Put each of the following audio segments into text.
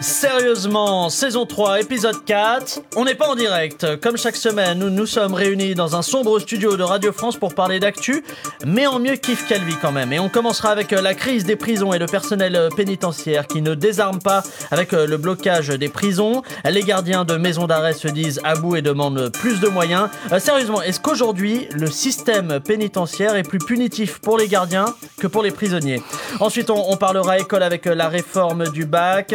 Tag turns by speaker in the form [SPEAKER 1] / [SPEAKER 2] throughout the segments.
[SPEAKER 1] Sérieusement, saison 3, épisode 4. On n'est pas en direct. Comme chaque semaine, nous nous sommes réunis dans un sombre studio de Radio France pour parler d'actu, mais en mieux kiff Calvi quand même. Et on commencera avec euh, la crise des prisons et le personnel euh, pénitentiaire qui ne désarme pas avec euh, le blocage des prisons. Les gardiens de maisons d'arrêt se disent à bout et demandent plus de moyens. sérieusement, est-ce qu'aujourd'hui, le système pénitentiaire est plus punitif pour les gardiens que pour les prisonniers? Ensuite, on, parlera école avec la réforme du bac.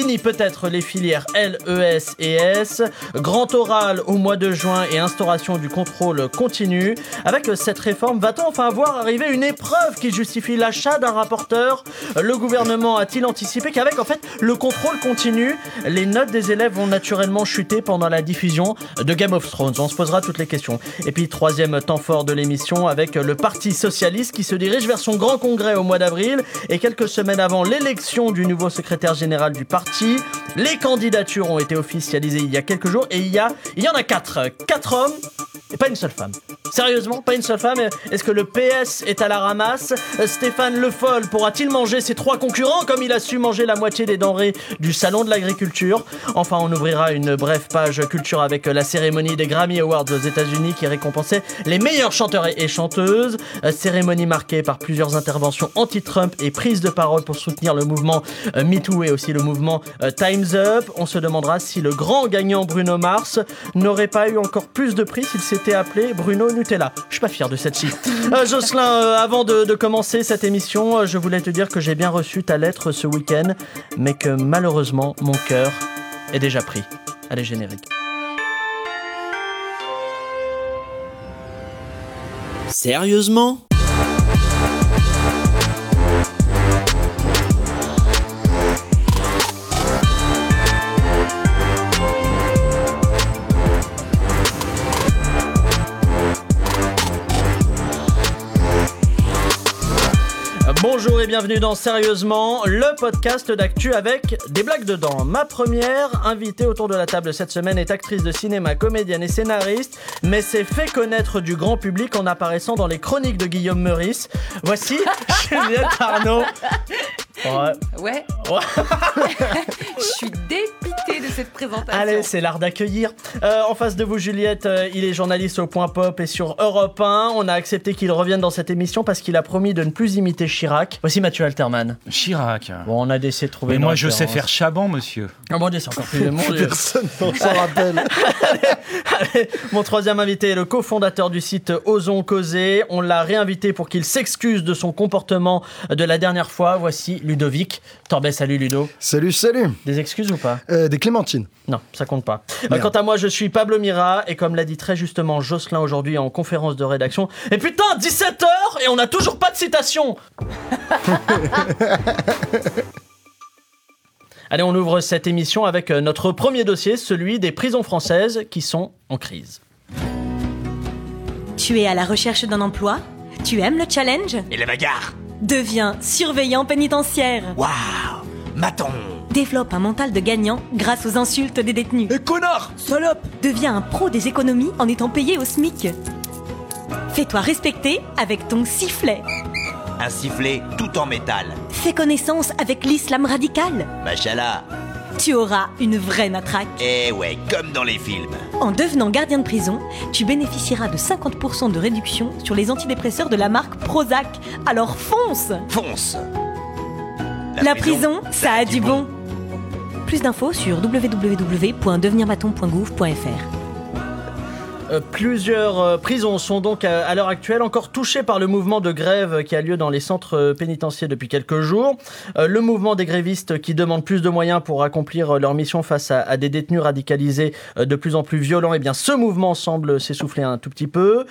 [SPEAKER 1] Fini peut-être les filières L, ES et S. Grand oral au mois de juin et instauration du contrôle continu. Avec cette réforme, va-t-on enfin voir arriver une épreuve qui justifie l'achat d'un rapporteur? Le gouvernement a-t-il anticipé qu'avec en fait le contrôle continu, les notes des élèves vont naturellement chuter pendant la diffusion de Game of Thrones? On se posera toutes les questions. Et puis troisième temps fort de l'émission avec le Parti socialiste qui se dirige vers son grand congrès au mois d'avril et quelques semaines avant l'élection du nouveau secrétaire général du parti les candidatures ont été officialisées il y a quelques jours et il y, a, en a quatre. Quatre hommes et pas une seule femme. Sérieusement, pas une seule femme. Est-ce que le PS est à la ramasse? Stéphane Le Foll pourra-t-il manger ses trois concurrents comme il a su manger la moitié des denrées du salon de l'agriculture? Enfin, on ouvrira une brève page culture avec la cérémonie des Grammy Awards aux États-Unis qui récompensait les meilleurs chanteurs et chanteuses. Cérémonie marquée par plusieurs interventions anti-Trump et prises de parole pour soutenir le mouvement euh, MeToo et aussi le mouvement euh, Time's Up. On se demandera si le grand gagnant Bruno Mars n'aurait pas eu encore plus de prix s'il s'était appelé Bruno Nutella. Je suis pas fier de cette ci euh, Jocelyn, euh, avant de, commencer cette émission, je voulais te dire que j'ai bien reçu ta lettre ce week-end, mais que malheureusement mon cœur est déjà pris. Allez, générique.
[SPEAKER 2] Sérieusement?
[SPEAKER 1] Bienvenue dans Sérieusement, le podcast d'actu avec des blagues dedans. Ma première invitée autour de la table cette semaine est actrice de cinéma, comédienne et scénariste, mais s'est fait connaître du grand public en apparaissant dans les chroniques de Guillaume Meurice. Voici Juliette Arnaud.
[SPEAKER 3] Ouais. Ouais. Je suis dépité de cette présentation.
[SPEAKER 1] Allez, c'est l'art d'accueillir. Euh, en face de vous, Juliette, euh, il est journaliste au Point Pop et sur Europe 1. On a accepté qu'il revienne dans cette émission parce qu'il a promis de ne plus imiter Chirac. Voici Mathieu Alterman.
[SPEAKER 4] Chirac.
[SPEAKER 1] Bon, on a essayé de trouver.
[SPEAKER 4] Mais moi, je sais faire Chaban, monsieur.
[SPEAKER 1] Ah bon, c'est encore plus de monde. Personne s'en rappelle. mon troisième invité est le cofondateur du site Osons Causer. On l'a réinvité pour qu'il s'excuse de son comportement de la dernière fois. Voici Ludovic Torbet. Salut Ludo.
[SPEAKER 5] Salut, salut.
[SPEAKER 1] Des excuses ou pas?
[SPEAKER 5] Euh, Des clémentines.
[SPEAKER 1] Non, ça compte pas. Euh, quant à moi, je suis Pablo Mira et comme l'a dit très justement Jocelyn aujourd'hui en conférence de rédaction, et putain, 17h et on n'a toujours pas de citation Allez, on ouvre cette émission avec euh, notre premier dossier, celui des prisons françaises qui sont en crise.
[SPEAKER 6] Tu es à la recherche d'un emploi? Tu aimes le challenge?
[SPEAKER 7] Et la bagarre?
[SPEAKER 6] Deviens surveillant pénitentiaire.
[SPEAKER 7] Waouh Maton
[SPEAKER 6] Développe un mental de gagnant grâce aux insultes des détenus.
[SPEAKER 7] Et connard
[SPEAKER 6] Salope Deviens un pro des économies en étant payé au SMIC. Fais-toi respecter avec ton sifflet.
[SPEAKER 7] Un sifflet tout en métal.
[SPEAKER 6] Fais connaissance avec l'islam radical.
[SPEAKER 7] Machallah
[SPEAKER 6] tu auras une vraie matraque.
[SPEAKER 7] Eh ouais, comme dans les films.
[SPEAKER 6] En devenant gardien de prison, tu bénéficieras de 50% de réduction sur les antidépresseurs de la marque Prozac. Alors fonce
[SPEAKER 7] Fonce
[SPEAKER 6] La, prison, ça a du bon. Plus d'infos sur www.devenirmaton.gouv.fr.
[SPEAKER 1] Euh, plusieurs euh, prisons sont donc à, l'heure actuelle encore touchées par le mouvement de grève qui a lieu dans les centres euh, pénitentiaires depuis quelques jours. le mouvement des grévistes qui demandent plus de moyens pour accomplir leur mission face à, des détenus radicalisés de plus en plus violents, et eh bien ce mouvement semble s'essouffler un tout petit peu,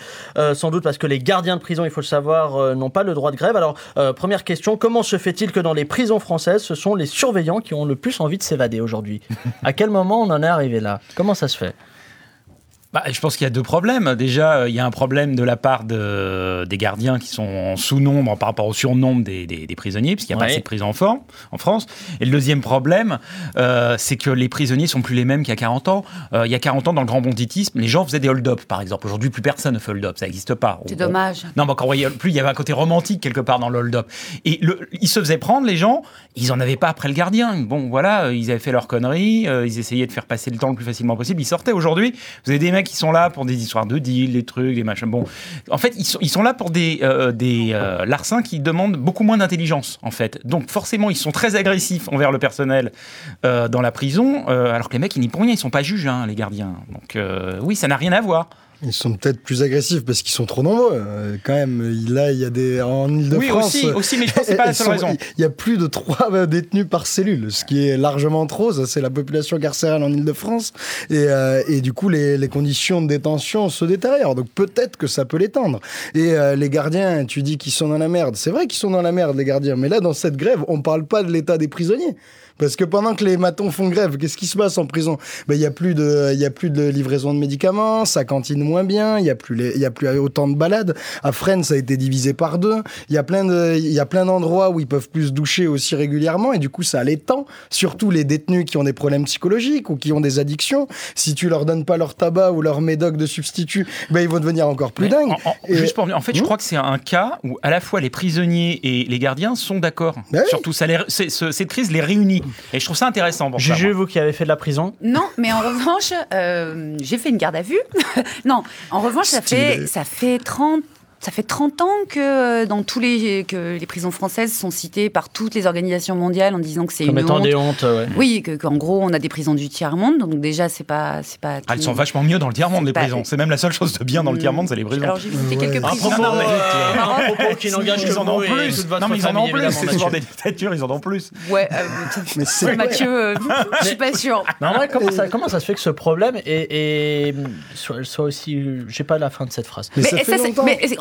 [SPEAKER 1] sans doute parce que les gardiens de prison, il faut le savoir, n'ont pas le droit de grève. Alors première question, comment se fait-il que dans les prisons françaises, ce sont les surveillants qui ont le plus envie de s'évader aujourd'hui? À quel moment on en est arrivé là? Comment ça se fait?
[SPEAKER 4] Bah, je pense qu'il y a deux problèmes. Déjà, euh, il y a un problème de la part de, des gardiens qui sont en sous-nombre par rapport au surnombre des, des, des prisonniers, puisqu'il n'y a
[SPEAKER 1] Ouais.
[SPEAKER 4] pas assez de prisons en, forme, en France. Et le deuxième problème, euh, c'est que les prisonniers sont plus les mêmes qu'il y a 40 ans. Euh, il y a 40 ans, dans le grand banditisme, les gens faisaient des hold-up, par exemple. Aujourd'hui, plus personne ne fait hold-up, ça n'existe pas.
[SPEAKER 3] C'est
[SPEAKER 4] On-
[SPEAKER 3] dommage.
[SPEAKER 4] non, mais encore voyez, plus il y avait un côté romantique quelque part dans le hold-up. Et le, ils se faisaient prendre, les gens, ils en avaient pas après le gardien. Bon, voilà, ils avaient fait leurs conneries, euh, ils essayaient de faire passer le temps le plus facilement possible, ils sortaient. Aujourd'hui, vous avez des mecs qui sont là pour des histoires de deal, des trucs, des machins. Bon, en fait, ils sont, ils sont là pour des, euh, des euh, larcins qui demandent beaucoup moins d'intelligence, en fait. Donc, forcément, ils sont très agressifs envers le personnel euh, dans la prison, alors que les mecs, ils n'y pour rien, ils sont pas juges, hein, les gardiens. Donc, oui, ça n'a rien à voir.
[SPEAKER 5] Ils sont peut-être plus agressifs parce qu'ils sont trop nombreux. Euh, quand même, là, il y a des. En Ile-de-France.
[SPEAKER 4] Oui, aussi, aussi, mais je pense que c'est pas la seule
[SPEAKER 5] sont-
[SPEAKER 4] raison.
[SPEAKER 5] Il y a plus de trois euh, détenus par cellule, ce qui est largement trop. Ça, c'est la population carcérale en Ile-de-France. Et, euh, et du coup, les, les conditions de détention se détériorent. Donc peut-être que ça peut l'étendre. Et euh, les gardiens, tu dis qu'ils sont dans la merde. C'est vrai qu'ils sont dans la merde, les gardiens. Mais là, dans cette grève, on parle pas de l'état des prisonniers. Parce que pendant que les matons font grève, qu'est-ce qui se passe en prison? Ben, Il y a plus de, il y a plus de livraison de médicaments, ça cantine moins bien, il y a plus les- il y a plus autant de balades. À Fresnes, ça a été divisé par deux. Il y a plein de, il y a plein d'endroits où ils peuvent plus se doucher aussi régulièrement et du coup ça les tend. Surtout les détenus qui ont des problèmes psychologiques ou qui ont des addictions. Si tu leur donnes pas leur tabac ou leur médoc de substitut, ben ils vont devenir encore plus
[SPEAKER 4] Mais
[SPEAKER 5] dingues.
[SPEAKER 4] en- en-
[SPEAKER 5] Et-
[SPEAKER 4] juste pour- en fait, je
[SPEAKER 5] Hmm?
[SPEAKER 4] crois que c'est un cas où à la fois les prisonniers et les gardiens sont d'accord.
[SPEAKER 5] Ben oui.
[SPEAKER 4] Surtout, ça les- cette crise les réunit. Et je trouve ça intéressant. Pour
[SPEAKER 1] Juju, vous qui avez fait de la prison.
[SPEAKER 3] Non, mais en revanche, euh, j'ai fait une garde à vue. non, en revanche, ça fait, ça fait 30. Ça fait 30 ans que euh, dans tous les que les prisons françaises sont citées par toutes les organisations mondiales en disant que c'est
[SPEAKER 1] Comme
[SPEAKER 3] une
[SPEAKER 1] étant
[SPEAKER 3] honte.
[SPEAKER 1] des hontes, ouais.
[SPEAKER 3] Oui, que- qu'en gros on a des prisons du tiers monde, donc déjà c'est pas c'est pas.
[SPEAKER 4] Ah, elles sont vachement mieux dans le tiers-monde, les
[SPEAKER 3] Bah,
[SPEAKER 4] prisons. C'est même la seule chose de bien dans le
[SPEAKER 3] Hmm.
[SPEAKER 4] tiers-monde, c'est les prisons.
[SPEAKER 3] Alors j'ai visité
[SPEAKER 5] Ouais.
[SPEAKER 3] quelques prisons.
[SPEAKER 4] Non,
[SPEAKER 1] euh, un propos qui n'engage que
[SPEAKER 4] ils en ont plus. Non, mais ils en ont plus. C'est souvent des dictatures, ils en ont plus.
[SPEAKER 3] Ouais, euh,
[SPEAKER 5] Mais c'est
[SPEAKER 3] Mathieu, je suis pas sûre.
[SPEAKER 1] Mais en vrai, comment ça, comment ça se fait que ce problème est, soit aussi. J'ai pas la fin de cette phrase.
[SPEAKER 5] Mais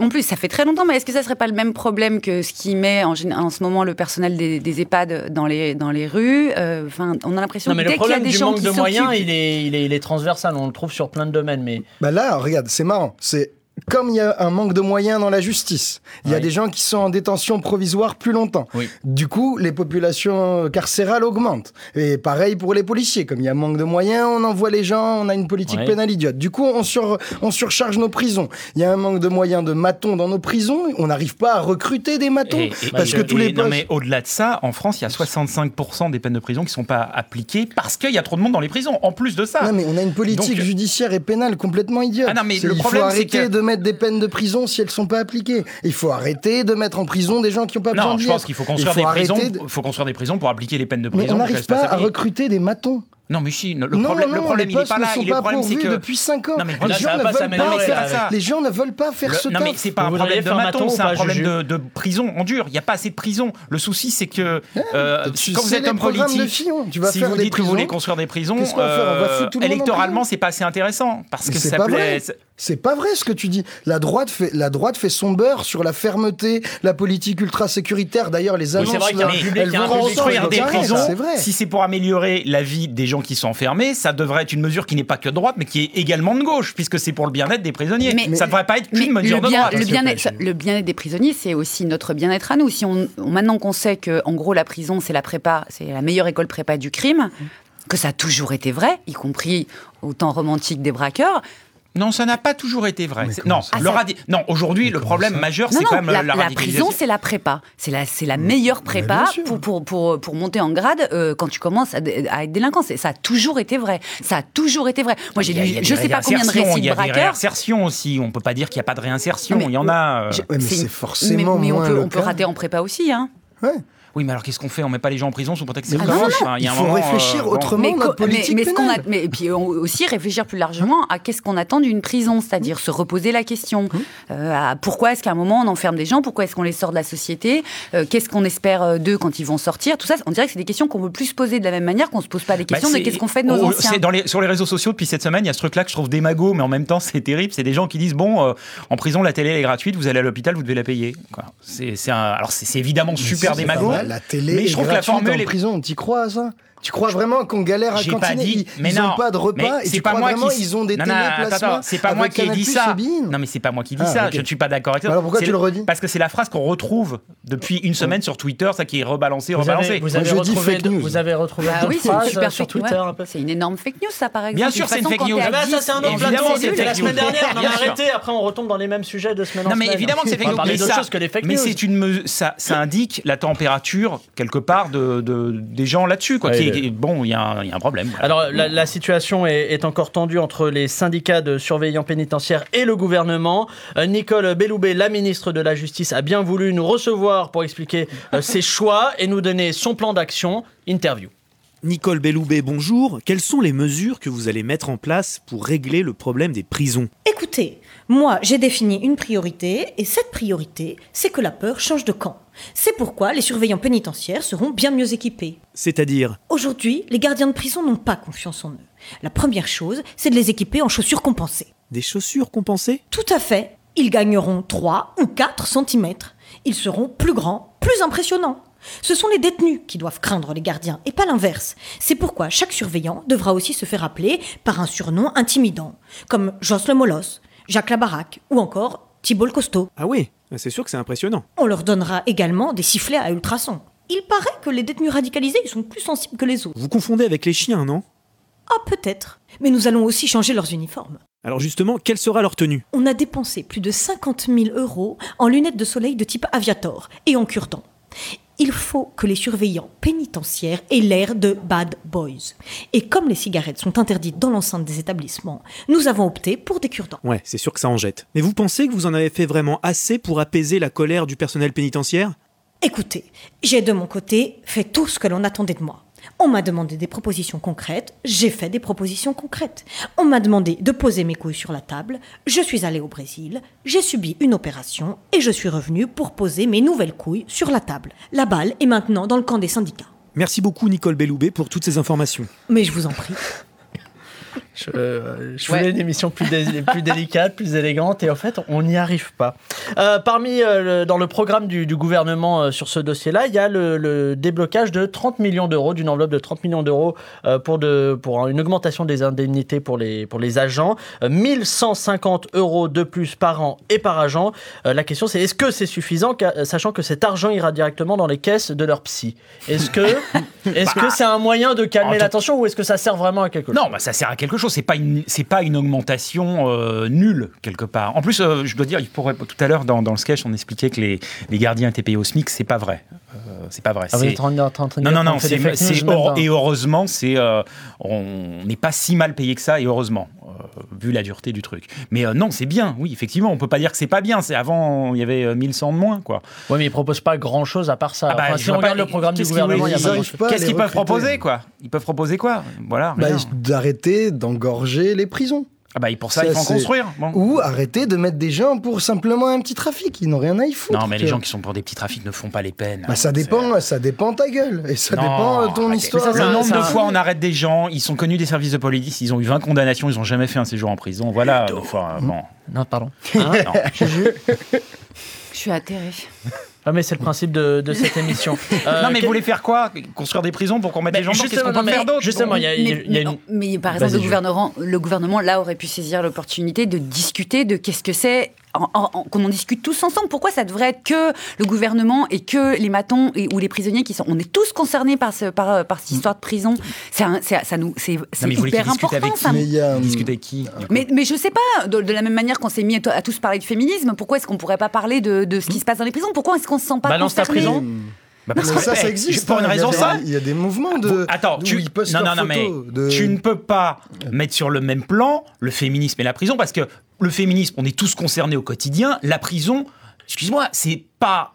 [SPEAKER 3] En plus, ça fait très longtemps, mais est-ce que ça serait pas le même problème que ce qui met en, ce moment le personnel des, des EHPAD dans les, dans les rues Euh, Enfin, on a l'impression
[SPEAKER 1] Non,
[SPEAKER 3] que dès
[SPEAKER 1] le
[SPEAKER 3] qu'il y a
[SPEAKER 1] problème
[SPEAKER 3] des
[SPEAKER 1] du
[SPEAKER 3] gens
[SPEAKER 1] manque
[SPEAKER 3] qui
[SPEAKER 1] de moyens,
[SPEAKER 3] s'occupent-
[SPEAKER 1] il est, il, est, il est transversal. On le trouve sur plein de domaines. Mais
[SPEAKER 5] Bah là, regarde, c'est marrant. C'est comme il y a un manque de moyens dans la justice, il y a
[SPEAKER 1] Oui.
[SPEAKER 5] des gens qui sont en détention provisoire plus longtemps.
[SPEAKER 1] Oui.
[SPEAKER 5] Du coup, les populations carcérales augmentent. Et pareil pour les policiers. Comme il y a un manque de moyens, on envoie les gens, on a une politique pénale idiote. Du coup, on, sur, on surcharge nos prisons. Il y a un manque de moyens de matons dans nos prisons. On n'arrive pas à recruter des matons.
[SPEAKER 4] Et- et-
[SPEAKER 5] parce
[SPEAKER 4] et-
[SPEAKER 5] que tous les
[SPEAKER 4] non, mais au-delà de ça, en France, il y a 65% des peines de prison qui sont pas appliquées parce qu'il y a trop de monde dans les prisons. En plus de ça.
[SPEAKER 5] Non, mais on a une politique
[SPEAKER 4] Donc-
[SPEAKER 5] judiciaire et pénale complètement idiote.
[SPEAKER 4] Ah non, mais le problème, c'est que-
[SPEAKER 5] de mettre des peines de prison si elles sont pas appliquées. Il faut arrêter de mettre en prison des gens qui n'ont pas besoin
[SPEAKER 4] Non,
[SPEAKER 5] d'y
[SPEAKER 4] je pense qu'il faut construire
[SPEAKER 5] faut
[SPEAKER 4] des prisons.
[SPEAKER 5] de-
[SPEAKER 4] Il faut construire des prisons pour appliquer les peines de
[SPEAKER 5] Mais
[SPEAKER 4] prison.
[SPEAKER 5] on
[SPEAKER 4] pour
[SPEAKER 5] n'arrive pas à recruter des matons.
[SPEAKER 4] Non, mais si, le
[SPEAKER 5] non,
[SPEAKER 4] problème,
[SPEAKER 5] non,
[SPEAKER 4] le problème
[SPEAKER 5] les
[SPEAKER 4] il est
[SPEAKER 5] postes
[SPEAKER 4] pas là.
[SPEAKER 5] ne sont
[SPEAKER 4] Il
[SPEAKER 5] pas
[SPEAKER 4] problème, c'est
[SPEAKER 5] pourvus
[SPEAKER 4] que.
[SPEAKER 5] depuis 5 ans.
[SPEAKER 4] Non, mais
[SPEAKER 5] les gens ne
[SPEAKER 1] pas
[SPEAKER 5] veulent pas faire ça. Les gens ne veulent pas faire
[SPEAKER 4] Le-
[SPEAKER 5] ce
[SPEAKER 4] non
[SPEAKER 5] taf.
[SPEAKER 4] mais c'est pas un problème de
[SPEAKER 1] faire
[SPEAKER 4] maton,
[SPEAKER 1] maton
[SPEAKER 4] c'est un problème de, de prison en dur. Il n'y a pas assez de prison. Le souci c'est que euh, quand vous êtes homme
[SPEAKER 5] de
[SPEAKER 4] politique,
[SPEAKER 5] Fillon, tu vas
[SPEAKER 4] si
[SPEAKER 5] faire
[SPEAKER 4] vous dites que vous voulez construire des prisons,
[SPEAKER 5] On
[SPEAKER 4] euh, électoralement c'est pas assez intéressant parce
[SPEAKER 5] Mais
[SPEAKER 4] que ça plaît.
[SPEAKER 5] C'est pas vrai ce que tu dis. La droite fait, la droite fait son beurre sur la fermeté, la politique ultra sécuritaire. D'ailleurs, les
[SPEAKER 1] Oui,
[SPEAKER 5] annonces,
[SPEAKER 1] c'est vrai y a public-
[SPEAKER 5] elles vont
[SPEAKER 4] construire des
[SPEAKER 5] C'est vrai,
[SPEAKER 4] prisons,
[SPEAKER 5] C'est vrai.
[SPEAKER 4] si c'est pour améliorer la vie des gens qui sont enfermés, ça devrait être une mesure qui n'est pas que de droite, mais qui est également de gauche, puisque c'est pour le bien-être des prisonniers.
[SPEAKER 3] Mais-
[SPEAKER 4] ça ne devrait pas être qu'une mesure
[SPEAKER 3] le
[SPEAKER 4] de
[SPEAKER 3] bien-
[SPEAKER 4] droite.
[SPEAKER 3] le bien-être,
[SPEAKER 4] plaît.
[SPEAKER 3] le bien-être des prisonniers, c'est aussi notre bien-être à nous. Si on, on- maintenant qu'on sait que, en gros, la prison, c'est la prépa, c'est la meilleure école prépa du crime, que ça a toujours été vrai, y compris au temps romantique des braqueurs.
[SPEAKER 4] Non, ça n'a pas toujours été vrai. Non,
[SPEAKER 5] ça
[SPEAKER 4] le
[SPEAKER 3] Ah, ça-
[SPEAKER 4] radi- non aujourd'hui, le problème majeur, c'est quand même
[SPEAKER 3] la,
[SPEAKER 4] la,
[SPEAKER 3] la
[SPEAKER 4] radicalisation.
[SPEAKER 3] prison, c'est la prépa. C'est la, c'est la meilleure prépa pour, pour, pour, pour monter en grade euh, quand tu commences à, à être délinquant. C'est- Ça a toujours été vrai. Ça a toujours été vrai. Moi, j'ai
[SPEAKER 4] Il y il y
[SPEAKER 3] lu,
[SPEAKER 4] a
[SPEAKER 3] je
[SPEAKER 4] des
[SPEAKER 3] sais pas combien de
[SPEAKER 4] réinsertions,
[SPEAKER 3] récits
[SPEAKER 4] Il y
[SPEAKER 3] de
[SPEAKER 4] a des
[SPEAKER 3] braqueurs.
[SPEAKER 4] réinsertions aussi. On peut pas dire qu'il n'y a pas de réinsertion.
[SPEAKER 3] Non, mais-
[SPEAKER 4] il y en a. euh.
[SPEAKER 5] Ouais, mais c'est forcément
[SPEAKER 3] mais, mais on peut, on peut rater en prépa aussi. Hein.
[SPEAKER 5] Ouais.
[SPEAKER 4] Oui, mais alors qu'est-ce qu'on fait? On met pas les gens en prison sous prétexte c'est
[SPEAKER 5] non, non,
[SPEAKER 4] il y a un
[SPEAKER 5] faut
[SPEAKER 4] moment,
[SPEAKER 5] réfléchir
[SPEAKER 4] euh, bon.
[SPEAKER 5] autrement. Comment notre politique
[SPEAKER 3] mais, ce qu'on a-
[SPEAKER 5] pénale
[SPEAKER 3] mais- et puis on- aussi réfléchir plus largement à qu'est-ce qu'on attend d'une prison, c'est-à-dire se reposer la question.
[SPEAKER 5] Hum.
[SPEAKER 3] Euh, à pourquoi est-ce qu'à un moment on enferme des gens? Pourquoi est-ce qu'on les sort de la société? Euh, Qu'est-ce qu'on espère euh, d'eux quand ils vont sortir? Tout ça, on dirait que c'est des questions qu'on veut plus se poser de la même manière qu'on se pose pas les
[SPEAKER 4] Bah,
[SPEAKER 3] questions de
[SPEAKER 4] c'est-
[SPEAKER 3] qu'est-ce qu'on fait de nos
[SPEAKER 4] oh,
[SPEAKER 3] anciens.
[SPEAKER 4] c'est dans les, sur les réseaux sociaux depuis cette semaine, il y a ce truc-là que je trouve démago, mais en même temps c'est terrible. C'est des gens qui disent bon, euh, en prison la télé est gratuite, vous allez à l'hôpital, vous devez la payer. C'est alors c'est évidemment super démago.
[SPEAKER 5] La télé
[SPEAKER 4] mais je trouve que la formule
[SPEAKER 5] en prison. T'y crois ça? Tu crois vraiment qu'on galère à
[SPEAKER 4] J'ai pas
[SPEAKER 5] cantiner
[SPEAKER 4] dit,
[SPEAKER 5] Ils,
[SPEAKER 4] mais
[SPEAKER 5] ils
[SPEAKER 4] non.
[SPEAKER 5] ont pas de repas et tu
[SPEAKER 4] pas
[SPEAKER 5] crois
[SPEAKER 4] moi
[SPEAKER 5] vraiment
[SPEAKER 4] qui-
[SPEAKER 5] ils ont des
[SPEAKER 4] Non, non, c'est pas moi qui ai dit ça. Non, mais c'est pas moi qui dis
[SPEAKER 5] Ah,
[SPEAKER 4] ça. Je ne suis pas d'accord avec ça.
[SPEAKER 5] Alors pourquoi tu le redis
[SPEAKER 4] Parce que c'est la phrase qu'on retrouve depuis une semaine sur Twitter, ça qui est rebalancé,
[SPEAKER 1] Vous
[SPEAKER 4] rebalancé.
[SPEAKER 1] avez, vous avez
[SPEAKER 5] Je dis
[SPEAKER 1] retrouvé,
[SPEAKER 5] fake news.
[SPEAKER 1] vous avez retrouvé
[SPEAKER 3] Bah
[SPEAKER 1] d'autres
[SPEAKER 3] oui, c'est une super
[SPEAKER 1] sur. Twitter
[SPEAKER 3] Ouais.
[SPEAKER 1] un peu.
[SPEAKER 3] C'est une énorme fake news, ça, par exemple.
[SPEAKER 4] Bien sûr, c'est une fake news.
[SPEAKER 1] Ah bah ça
[SPEAKER 3] 10,
[SPEAKER 1] c'est un
[SPEAKER 4] c'est
[SPEAKER 1] c'était
[SPEAKER 4] fake
[SPEAKER 1] la semaine dernière. Non, arrêtez, après on retombe dans les mêmes sujets de semaine en
[SPEAKER 4] Non mais
[SPEAKER 1] semaine.
[SPEAKER 4] évidemment que c'est fake news, mais c'est une ça, indique la température quelque part de- des gens là-dessus quoi. Bon, il y, a un il y a un problème. voilà.
[SPEAKER 1] Alors la, la situation est, est encore tendue entre les syndicats de surveillants pénitentiaires et le gouvernement. Euh, Nicole Belloubet, la ministre de la Justice, a bien voulu nous recevoir pour expliquer euh, ses choix et nous donner son plan d'action. Interview.
[SPEAKER 8] Nicole Belloubet, bonjour. Quelles sont les mesures que vous allez mettre en place pour régler le problème des prisons?
[SPEAKER 6] Écoutez, moi j'ai défini une priorité et cette priorité, c'est que la peur change de camp. C'est pourquoi les surveillants pénitentiaires seront bien mieux équipés.
[SPEAKER 8] C'est-à-dire
[SPEAKER 6] Aujourd'hui, les gardiens de prison n'ont pas confiance en eux. La première chose, c'est de les équiper en chaussures compensées.
[SPEAKER 8] des chaussures compensées?
[SPEAKER 6] Tout à fait. Ils gagneront 3 ou 4 cm. Ils seront plus grands, plus impressionnants. Ce sont les détenus qui doivent craindre les gardiens et pas l'inverse. C'est pourquoi chaque surveillant devra aussi se faire appeler par un surnom intimidant, comme Joss le Molosse, Jacques Labaraque ou encore Thibault le Costaud.
[SPEAKER 8] Ah oui, c'est sûr que c'est impressionnant.
[SPEAKER 6] On leur donnera également des sifflets à ultrasons. Il paraît que les détenus radicalisés ils sont plus sensibles que les autres.
[SPEAKER 8] Vous confondez avec les chiens, non?
[SPEAKER 6] Ah peut-être. Mais nous allons aussi changer leurs uniformes.
[SPEAKER 8] Alors justement, quelle sera leur tenue?
[SPEAKER 6] On a dépensé plus de 50 000 euros en lunettes de soleil de type aviator et en cure-dents. Il faut que les surveillants pénitentiaires aient l'air de bad boys. Et comme les cigarettes sont interdites dans l'enceinte des établissements, nous avons opté pour des cure-dents.
[SPEAKER 8] Ouais, c'est sûr que ça en jette. Mais vous pensez que vous en avez fait vraiment assez pour apaiser la colère du personnel pénitentiaire?
[SPEAKER 6] Écoutez, j'ai de mon côté fait tout ce que l'on attendait de moi. On m'a demandé des propositions concrètes, j'ai fait des propositions concrètes. On m'a demandé de poser mes couilles sur la table, je suis allé au Brésil, j'ai subi une opération et je suis revenu pour poser mes nouvelles couilles sur la table. La balle est maintenant dans le camp des syndicats.
[SPEAKER 8] Merci beaucoup Nicole Belloubet pour toutes ces informations.
[SPEAKER 6] Mais je vous en prie.
[SPEAKER 1] Je, euh, je voulais
[SPEAKER 3] Ouais.
[SPEAKER 1] une émission plus, dé- plus délicate, plus élégante, et en fait, on n'y arrive pas. Euh, parmi, euh, le- dans le programme du, du gouvernement euh, sur ce dossier-là, il y a le, le déblocage de 30 millions d'euros, d'une enveloppe de 30 millions d'euros pour, de, pour une augmentation des indemnités pour les, pour les agents. Euh, 1150 euros de plus par an et par agent. La question, c'est est-ce que c'est suffisant, sachant que cet argent ira directement dans les caisses de leur psy Est-ce que que c'est un moyen de calmer
[SPEAKER 4] En tout-
[SPEAKER 1] la tension ou est-ce que ça sert vraiment à quelque chose?
[SPEAKER 4] Non, bah, ça sert à quelque chose. C'est pas une, c'est pas une augmentation euh, nulle quelque part. En plus, euh, je dois dire, il pourrait tout à l'heure dans, dans le sketch, on expliquait que les, les gardiens étaient payés au SMIC. C'est pas vrai. Euh, c'est pas vrai.
[SPEAKER 1] Ah, vous
[SPEAKER 4] C'est-
[SPEAKER 1] êtes en- en train de
[SPEAKER 4] non,
[SPEAKER 1] dire
[SPEAKER 4] non, non. c'est- et heureusement, c'est euh, on n'est pas si mal payé que ça. Et heureusement, euh, vu la dureté du truc. Mais euh, non, c'est bien. Oui, effectivement, on peut pas dire que c'est pas bien. C'est avant, il y avait euh, 1100 de moins, quoi.
[SPEAKER 1] Oui, mais ils proposent pas grand chose à part ça.
[SPEAKER 4] Ah bah,
[SPEAKER 1] Enfin, si on
[SPEAKER 4] pas-
[SPEAKER 1] regarde le programme du
[SPEAKER 4] qu'est-ce qu'ils-
[SPEAKER 1] gouvernement, il y a pas
[SPEAKER 4] Qu'est-ce qu'ils peuvent proposer, quoi? Ils peuvent proposer quoi? Voilà.
[SPEAKER 5] Bah. D'arrêter d'engorger les prisons.
[SPEAKER 4] Ah bah, pour ça,
[SPEAKER 5] Ça,
[SPEAKER 4] il faut en construire. Bon.
[SPEAKER 5] Ou arrêter de mettre des gens pour simplement un petit trafic. Ils n'ont rien à y foutre.
[SPEAKER 4] Non, mais les gens qui sont pour des petits trafics ne font pas les peines.
[SPEAKER 5] Bah, ça dépend, ça dépend ta gueule. Et ça
[SPEAKER 4] Non,
[SPEAKER 5] dépend de ton
[SPEAKER 4] arrêtez.
[SPEAKER 5] histoire.
[SPEAKER 1] Ça,
[SPEAKER 4] Le nombre de fois on arrête des gens, ils sont connus des services de police, ils ont eu 20 condamnations, ils ont jamais fait un séjour en prison. Voilà, fois, euh, bon.
[SPEAKER 1] Non, pardon.
[SPEAKER 4] Non.
[SPEAKER 3] Je suis atterrée.
[SPEAKER 1] Ah, mais c'est le principe de, de cette émission. Euh,
[SPEAKER 4] non, mais
[SPEAKER 1] quel-
[SPEAKER 4] vous voulez faire quoi? Construire des prisons pour qu'on mette
[SPEAKER 1] Mais
[SPEAKER 4] des gens dedans Qu'est-ce
[SPEAKER 1] justement,
[SPEAKER 4] qu'on peut
[SPEAKER 1] non,
[SPEAKER 4] faire
[SPEAKER 1] mais
[SPEAKER 4] d'autre
[SPEAKER 1] justement, il y a, y y une...
[SPEAKER 3] mais par exemple, le gouvernement, le gouvernement, là, aurait pu saisir l'opportunité de discuter de qu'est-ce que c'est, en- en- en- qu'on en discute tous ensemble. Pourquoi ça devrait être que le gouvernement et que les matons et, ou les prisonniers qui sont. On est tous concernés par, ce, par, euh, par cette histoire de prison. C'est ça nous, c'est hyper important.
[SPEAKER 4] avec
[SPEAKER 3] ça.
[SPEAKER 5] Mais il y a,
[SPEAKER 4] Discuter avec qui coup
[SPEAKER 3] Mais, mais je sais pas, de, de la même manière qu'on s'est mis à, to- à tous parler de féminisme, pourquoi est-ce qu'on pourrait pas parler de, de ce qui se passe dans les prisons? Pourquoi est-ce qu'on se sent pas
[SPEAKER 1] Balance ta
[SPEAKER 3] concerné?
[SPEAKER 1] prison.
[SPEAKER 4] Bah, parce
[SPEAKER 5] Mais
[SPEAKER 4] que-
[SPEAKER 5] ça, ça existe.
[SPEAKER 4] Pour une
[SPEAKER 5] hein. Il y a
[SPEAKER 4] raison
[SPEAKER 5] des-
[SPEAKER 4] simple.
[SPEAKER 5] Il y a des mouvements de.
[SPEAKER 4] Vous- Attends, tu,
[SPEAKER 5] ils postent
[SPEAKER 4] non, non,
[SPEAKER 5] leurs
[SPEAKER 4] non, mais
[SPEAKER 5] photos de-
[SPEAKER 4] tu ne peux pas mettre sur le même plan le féminisme et la prison parce que le féminisme, on est tous concernés au quotidien. La prison, excuse-moi, c'est pas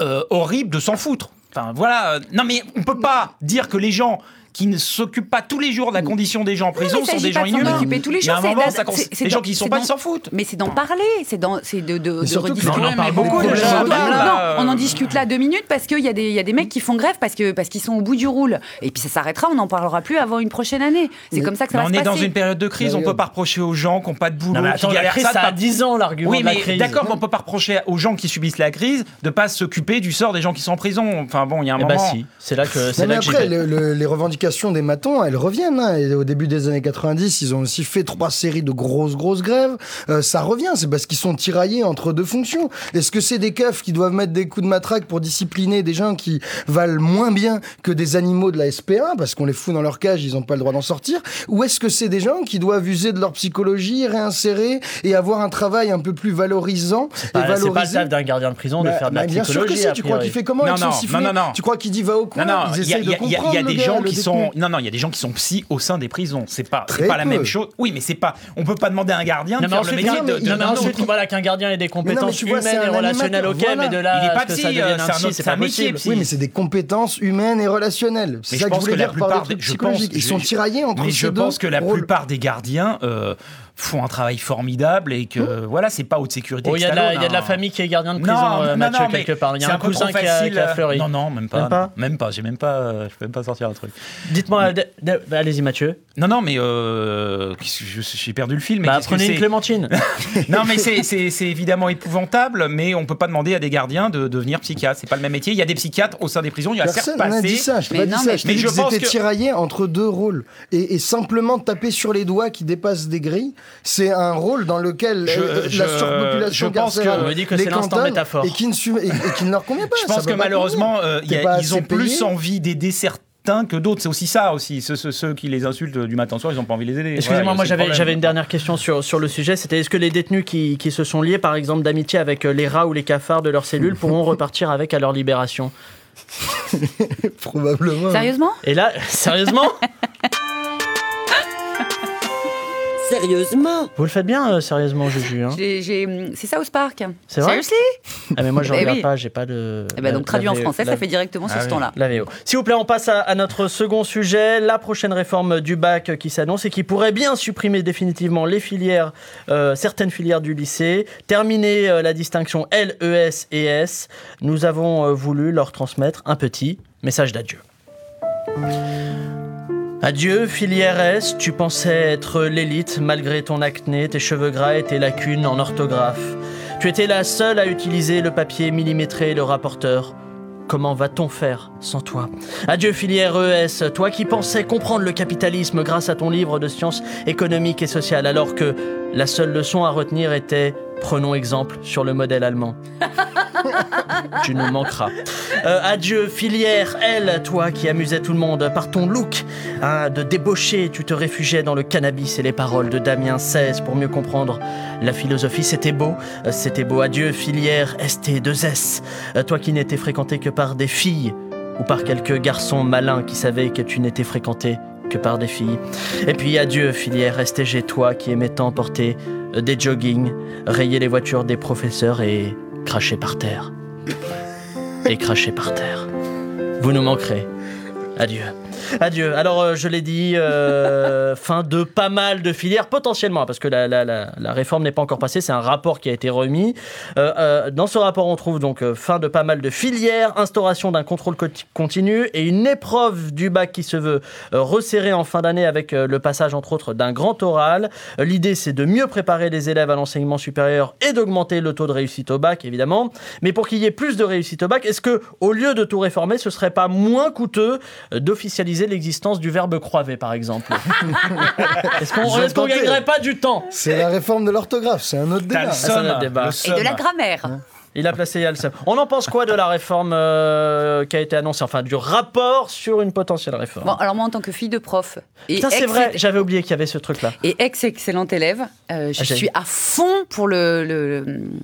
[SPEAKER 4] euh, horrible de s'en foutre. Enfin voilà, euh, non mais on peut pas dire que les gens qui ne s'occupent pas tous les jours de la condition des gens en prison sont des gens
[SPEAKER 3] de
[SPEAKER 4] inhumains.
[SPEAKER 3] tous les jours,
[SPEAKER 4] les gens qui ne sont pas, ils s'en foutent.
[SPEAKER 3] Mais c'est d'en parler, c'est de, de, de rediscuter.
[SPEAKER 5] beaucoup.
[SPEAKER 3] Non, non,
[SPEAKER 4] là,
[SPEAKER 3] on en discute là deux minutes parce qu'il y, a des- il y a des mecs qui font grève parce que parce qu'ils sont au bout du roule. Et puis ça s'arrêtera, on n'en parlera plus avant une prochaine année. C'est comme ça que ça
[SPEAKER 4] Mais
[SPEAKER 3] va
[SPEAKER 4] on
[SPEAKER 3] se
[SPEAKER 4] est dans
[SPEAKER 3] passer.
[SPEAKER 4] une période de crise, on peut pas reprocher aux gens qui n'ont pas de boulot, qui
[SPEAKER 1] attends, la
[SPEAKER 4] galèrent
[SPEAKER 1] crise,
[SPEAKER 4] ça de
[SPEAKER 1] ça a 10 ans, l'argument
[SPEAKER 4] Oui,
[SPEAKER 1] de
[SPEAKER 4] mais d'accord, mais on peut pas reprocher aux gens qui subissent la crise de pas s'occuper du sort des gens qui sont en prison. Enfin bon, il y a un
[SPEAKER 1] Eh bah
[SPEAKER 4] moment.
[SPEAKER 1] si, c'est là que c'est là que
[SPEAKER 5] les revendications des matons, elles reviennent. hein. Et au début des années 90, ils ont aussi fait trois séries de grosses, grosses grèves. Euh, ça revient, c'est parce qu'ils sont tiraillés entre deux fonctions. Est-ce que c'est des keufs qui doivent mettre des coups de matraque pour discipliner des gens qui valent moins bien que des animaux de la SPA, parce qu'on les fout dans leur cage, ils n'ont pas le droit d'en sortir? Ou est-ce que c'est des gens qui doivent user de leur psychologie, réinsérer et avoir un travail un peu plus valorisant
[SPEAKER 1] C'est pas le
[SPEAKER 5] valoriser
[SPEAKER 1] taf d'un gardien de prison de
[SPEAKER 5] Bah,
[SPEAKER 1] faire de la
[SPEAKER 5] bah, bien sûr que
[SPEAKER 1] psychologie.
[SPEAKER 5] si,
[SPEAKER 1] a
[SPEAKER 5] tu crois qu'il fait comment?
[SPEAKER 4] Non,
[SPEAKER 5] avec
[SPEAKER 4] non, non, non, non.
[SPEAKER 5] Tu crois qu'il dit va au coin?
[SPEAKER 4] Non, non, il y a,
[SPEAKER 5] de
[SPEAKER 4] y y
[SPEAKER 5] le
[SPEAKER 4] des gens
[SPEAKER 5] le
[SPEAKER 4] qui
[SPEAKER 5] détenu.
[SPEAKER 4] Sont. Non, non, il y a des gens qui sont psy au sein des prisons. C'est pas, c'est pas la même chose. Oui, mais c'est pas. On peut pas demander à un gardien
[SPEAKER 1] Non,
[SPEAKER 4] de faire le métier
[SPEAKER 1] non,
[SPEAKER 4] de.
[SPEAKER 1] non,
[SPEAKER 4] non, non.
[SPEAKER 1] voilà qu'un gardien ait des compétences humaines et relationnelles, ok, mais de là
[SPEAKER 4] Il est
[SPEAKER 1] à
[SPEAKER 4] pas psy,
[SPEAKER 1] ça
[SPEAKER 4] euh,
[SPEAKER 1] devienne
[SPEAKER 4] c'est
[SPEAKER 1] un
[SPEAKER 4] métier.
[SPEAKER 5] Oui, mais c'est des compétences humaines et relationnelles.
[SPEAKER 4] Mais
[SPEAKER 5] C'est
[SPEAKER 4] je
[SPEAKER 5] ça que je
[SPEAKER 4] pense
[SPEAKER 5] voulais
[SPEAKER 4] que la
[SPEAKER 5] dire par des trucs psychologiques. Ils sont tiraillés entre
[SPEAKER 4] je pense que la plupart des gardiens euh, font un travail formidable et que voilà, c'est pas haute sécurité.
[SPEAKER 1] Oh, il y, a de
[SPEAKER 4] que
[SPEAKER 1] la-
[SPEAKER 4] Stallone,
[SPEAKER 1] il y a de la
[SPEAKER 4] hein.
[SPEAKER 1] famille qui est gardien de prison,
[SPEAKER 4] Non,
[SPEAKER 1] euh, Mathieu,
[SPEAKER 4] non,
[SPEAKER 1] quelque part. Il y a un cousin qui a, qui a fleuri.
[SPEAKER 4] Non, non, même pas.
[SPEAKER 1] Même pas
[SPEAKER 4] Même pas. J'ai même pas. euh, Je peux même pas sortir un truc.
[SPEAKER 1] Dites-moi, bah, allez-y Mathieu.
[SPEAKER 4] Non, non, mais euh, j'ai perdu le fil. Mais
[SPEAKER 1] Bah,
[SPEAKER 4] que
[SPEAKER 1] prenez une clémentine.
[SPEAKER 4] Non, mais c'est- évidemment épouvantable, mais on peut pas demander à des gardiens de devenir psychiatre. C'est pas le même métier. Il y a des psychiatres au sein des prisons. Il y a
[SPEAKER 5] Personne
[SPEAKER 4] certes
[SPEAKER 5] n'a
[SPEAKER 4] passé.
[SPEAKER 5] dit ça, je
[SPEAKER 3] Mais
[SPEAKER 5] pas dit
[SPEAKER 3] non,
[SPEAKER 5] ça.
[SPEAKER 3] mais-
[SPEAKER 5] Je
[SPEAKER 4] pense
[SPEAKER 5] étaient
[SPEAKER 4] que-
[SPEAKER 5] tiraillés entre deux rôles. Et simplement taper sur les doigts qui dépassent des grilles, c'est un rôle dans lequel
[SPEAKER 4] Je-
[SPEAKER 5] euh,
[SPEAKER 4] je-
[SPEAKER 5] la surpopulation
[SPEAKER 4] je pense que-
[SPEAKER 1] On me dit que
[SPEAKER 5] les
[SPEAKER 1] c'est l'instant
[SPEAKER 5] cantonne
[SPEAKER 1] métaphore.
[SPEAKER 5] Et qui, ne, su- et- et qui ne leur convient pas.
[SPEAKER 4] Je pense que malheureusement, euh, y a- ils ont plus envie d'aider certains que d'autres. C'est aussi ça aussi. Ceux, ceux- ceux qui les insultent du matin au soir, ils ont pas envie de les aider.
[SPEAKER 1] Excusez-moi,
[SPEAKER 4] Voilà,
[SPEAKER 1] moi j'avais une dernière question sur, sur le sujet. C'était est-ce que les détenus qui, qui se sont liés, par exemple, d'amitié avec euh, les rats ou les cafards de leurs cellules pourront repartir avec à leur libération?
[SPEAKER 5] Probablement.
[SPEAKER 3] Sérieusement?
[SPEAKER 1] Et là, sérieusement?
[SPEAKER 9] Sérieusement
[SPEAKER 1] Vous le faites bien, euh, sérieusement, Juju. Hein
[SPEAKER 3] J'ai- j'ai- C'est South Park.
[SPEAKER 1] C'est vrai
[SPEAKER 3] Seriously
[SPEAKER 1] ah, mais moi je
[SPEAKER 3] Eh
[SPEAKER 1] regarde
[SPEAKER 3] oui.
[SPEAKER 1] pas, j'ai pas de.
[SPEAKER 3] Eh ben, donc traduit en français,
[SPEAKER 1] la-
[SPEAKER 3] ça fait directement
[SPEAKER 4] Ah
[SPEAKER 3] sur ce
[SPEAKER 4] oui.
[SPEAKER 3] ton-là.
[SPEAKER 1] La VO. S'il vous plaît, on passe à, à notre second sujet, la prochaine réforme du bac qui s'annonce et qui pourrait bien supprimer définitivement les filières, euh, certaines filières du lycée, terminer euh, la distinction L, ES et S. Nous avons euh, voulu leur transmettre un petit message d'adieu. Adieu, filière S, tu pensais être l'élite malgré ton acné, tes cheveux gras et tes lacunes en orthographe. Tu étais la seule à utiliser le papier millimétré et le rapporteur. Comment va-t-on faire sans toi? Adieu filière ES, toi qui pensais comprendre le capitalisme grâce à ton livre de sciences économiques et sociales, alors que la seule leçon à retenir était prenons exemple sur le modèle allemand. tu nous manqueras. Euh, adieu filière L, toi qui amusais tout le monde par ton look hein, de débauché, tu te réfugiais dans le cannabis et les paroles de Damien XVI pour mieux comprendre la philosophie. C'était beau, euh, c'était beau. Adieu filière ST2S, Euh, toi qui n'étais fréquenté que par des filles ou par quelques garçons malins qui savaient que tu n'étais fréquenté par des filles. Et puis adieu filière STG, toi qui aimais tant porter euh, des joggings, rayer les voitures des professeurs et cracher par terre. Et cracher par terre. Vous nous manquerez. Adieu. Adieu. Alors, euh, je l'ai dit, euh, fin de pas mal de filières, potentiellement, parce que la, la- la- réforme n'est pas encore passée, c'est un rapport qui a été remis. Euh, dans ce rapport, on trouve donc fin de pas mal de filières, instauration d'un contrôle co- continu et une épreuve du bac qui se veut resserrée en fin d'année avec le passage, entre autres, d'un grand oral. L'idée, c'est de mieux préparer les élèves à l'enseignement supérieur et d'augmenter le taux de réussite au bac, évidemment. Mais pour qu'il y ait plus de réussite au bac, est-ce que, au lieu de tout réformer, ce serait pas moins coûteux euh, l'existence du verbe croiver, par exemple Est-ce qu'on
[SPEAKER 5] tenté.
[SPEAKER 1] gagnerait pas du temps?
[SPEAKER 5] C'est la réforme de l'orthographe, c'est un autre débat.
[SPEAKER 4] somme,
[SPEAKER 1] notre débat.
[SPEAKER 4] le
[SPEAKER 3] Et de la grammaire.
[SPEAKER 1] Il a placé Yalsem. On en pense quoi de la réforme euh, qui a été annoncée, enfin du rapport sur une potentielle réforme
[SPEAKER 3] Bon, alors moi, en tant que fille de prof et
[SPEAKER 1] Putain, c'est
[SPEAKER 3] ex-
[SPEAKER 1] vrai, j'avais oublié qu'il y avait ce truc-là.
[SPEAKER 3] et ex-excellente élève, euh, je
[SPEAKER 1] Ah,
[SPEAKER 3] suis à fond pour le, le-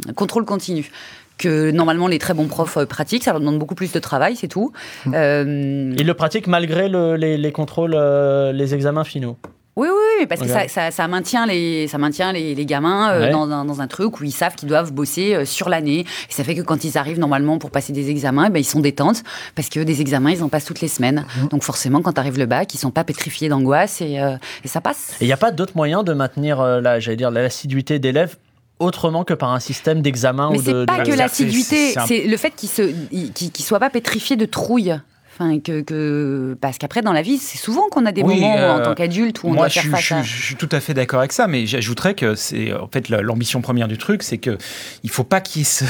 [SPEAKER 3] le contrôle continu. Que normalement les très bons profs euh, pratiquent, ça leur demande beaucoup plus de travail, c'est tout.
[SPEAKER 1] Hum.
[SPEAKER 3] Euh,
[SPEAKER 1] Il le pratique malgré le- les, les contrôles, euh, les examens finaux.
[SPEAKER 3] Oui, oui, oui, parce que ça, ça, ça maintient les, ça maintient les, les gamins euh,
[SPEAKER 1] Ouais.
[SPEAKER 3] dans, un, dans un truc où ils savent qu'ils doivent bosser euh, sur l'année. Et ça fait que quand ils arrivent normalement pour passer des examens, eh ben, ils sont détentes parce que des examens, ils en passent toutes les semaines.
[SPEAKER 1] Mhm.
[SPEAKER 3] Donc forcément, quand arrive le bac, ils sont pas pétrifiés d'angoisse et, euh, et ça passe.
[SPEAKER 1] Et il n'y a pas d'autre moyen de maintenir la, j'allais dire, l'assiduité d'élèves autrement que par un système d'examen
[SPEAKER 3] Mais
[SPEAKER 1] ou
[SPEAKER 3] c'est
[SPEAKER 1] de.
[SPEAKER 3] pas
[SPEAKER 1] de-
[SPEAKER 3] que
[SPEAKER 4] c'est-
[SPEAKER 3] l'assiduité,
[SPEAKER 4] c'est
[SPEAKER 3] c'est le fait qu'ils qu'ils soient pas pétrifiés de trouille. Enfin, que, que... Parce qu'après, dans la vie, c'est souvent qu'on a des
[SPEAKER 4] Oui,
[SPEAKER 3] moments en
[SPEAKER 4] euh,
[SPEAKER 3] tant qu'adulte où on
[SPEAKER 4] Moi,
[SPEAKER 3] doit
[SPEAKER 4] je,
[SPEAKER 3] faire
[SPEAKER 4] suis-
[SPEAKER 3] face
[SPEAKER 4] je,
[SPEAKER 3] à...
[SPEAKER 4] suis- je suis tout à fait d'accord avec ça, mais j'ajouterais que c'est en fait la- l'ambition première du truc, c'est que il faut pas qu'il y ait ce,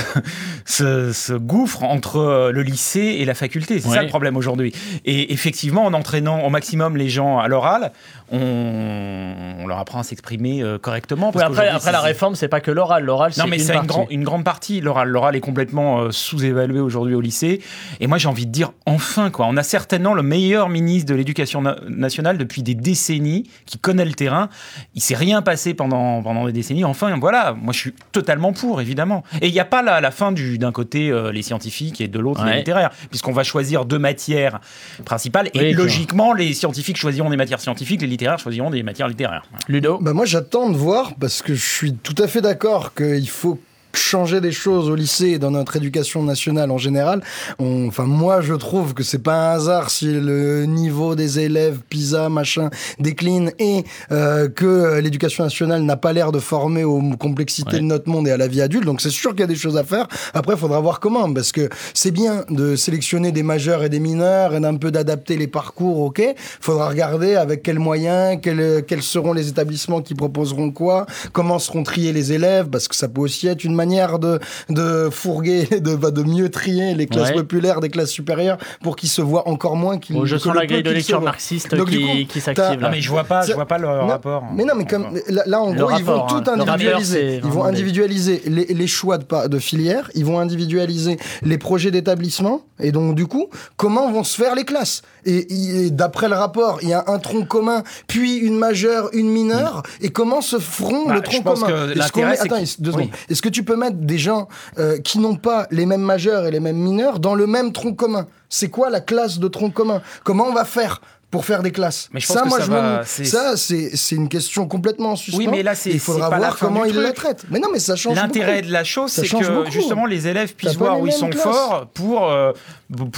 [SPEAKER 4] ce- ce gouffre entre euh, le lycée et la faculté. C'est
[SPEAKER 1] Ouais.
[SPEAKER 4] ça le problème aujourd'hui. Et effectivement, en entraînant au maximum les gens à l'oral, on, on leur apprend à s'exprimer euh, correctement.
[SPEAKER 1] Après, après la réforme, c'est pas que l'oral. L'oral, c'est
[SPEAKER 4] non, mais
[SPEAKER 1] une
[SPEAKER 4] une, grand- une grande partie. L'oral, l'oral est complètement sous-évalué aujourd'hui au lycée. Et moi, j'ai envie de dire, enfin, quoi. On a certainement le meilleur ministre de l'Éducation na- nationale depuis des décennies, qui connaît le terrain. Il s'est rien passé pendant, pendant des décennies. Enfin, voilà. Moi, je suis totalement pour, évidemment. Et il n'y a pas la, la fin du, d'un côté euh, les scientifiques et de l'autre
[SPEAKER 1] Ouais.
[SPEAKER 4] les littéraires, puisqu'on va choisir deux matières principales. Et
[SPEAKER 1] Oui,
[SPEAKER 4] logiquement, les scientifiques choisiront des matières scientifiques, les littéraires choisiront des matières littéraires.
[SPEAKER 1] Ludo?
[SPEAKER 5] Bah moi j'attends de voir parce que je suis tout à fait d'accord qu'il faut changer des choses au lycée et dans notre éducation nationale en général. On- Enfin moi je trouve que c'est pas un hasard si le niveau des élèves PISA machin décline et euh, que l'éducation nationale n'a pas l'air de former aux complexités
[SPEAKER 1] Ouais.
[SPEAKER 5] de notre monde et à la vie adulte. Donc c'est sûr qu'il y a des choses à faire. Après il faudra voir comment parce que c'est bien de sélectionner des majeurs et des mineurs et d'un peu d'adapter les parcours. Ok, faudra regarder avec quels moyens, quels, quels seront les établissements qui proposeront quoi, comment seront triés les élèves, parce que ça peut aussi être une manière de, de fourguer, de, bah, de mieux trier les classes
[SPEAKER 1] Ouais.
[SPEAKER 5] populaires des classes supérieures pour qu'ils se voient encore moins qu'ils
[SPEAKER 1] Bon, Je
[SPEAKER 5] que
[SPEAKER 1] sens la grille de lecture marxiste
[SPEAKER 5] Donc,
[SPEAKER 1] qui,
[SPEAKER 5] coup,
[SPEAKER 1] qui s'active.
[SPEAKER 4] Non,
[SPEAKER 1] là.
[SPEAKER 4] mais je vois pas, je vois pas le
[SPEAKER 5] Non,
[SPEAKER 4] rapport.
[SPEAKER 5] Mais non, mais comme là, là, en
[SPEAKER 1] Le
[SPEAKER 5] gros, ils vont tout
[SPEAKER 1] hein. Rappeur,
[SPEAKER 5] individualiser. Ils vont individualiser les, les choix de, de filière, ils vont individualiser les projets d'établissement, et donc du coup, comment vont se faire les classes? Et, et d'après le rapport, il y a un tronc commun, puis une majeure, une mineure, et comment se feront
[SPEAKER 4] Bah,
[SPEAKER 5] le tronc commun?
[SPEAKER 4] que
[SPEAKER 5] Est-ce Attends,
[SPEAKER 4] oui.
[SPEAKER 5] Est-ce que tu peux mettre des gens euh, qui n'ont pas les mêmes majeurs et les mêmes mineurs dans le même tronc commun C'est quoi la classe de tronc commun? Comment on va faire pour faire des classes?
[SPEAKER 4] Mais je pense
[SPEAKER 5] ça,
[SPEAKER 4] que
[SPEAKER 5] moi,
[SPEAKER 4] ça
[SPEAKER 5] je
[SPEAKER 4] va-
[SPEAKER 5] me-
[SPEAKER 4] c'est-
[SPEAKER 5] ça, c'est c'est une question complètement en suspens.
[SPEAKER 4] Oui, mais là, c'est-
[SPEAKER 5] Il faudra voir comment
[SPEAKER 4] du
[SPEAKER 5] il la
[SPEAKER 4] truc.
[SPEAKER 5] traite. Mais non, mais ça change
[SPEAKER 4] L'intérêt de la chose, c'est que
[SPEAKER 5] beaucoup.
[SPEAKER 4] justement les élèves puissent voir où ils sont
[SPEAKER 5] classes.
[SPEAKER 4] forts pour, euh,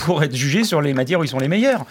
[SPEAKER 4] pour être jugés sur les matières où ils sont les meilleurs.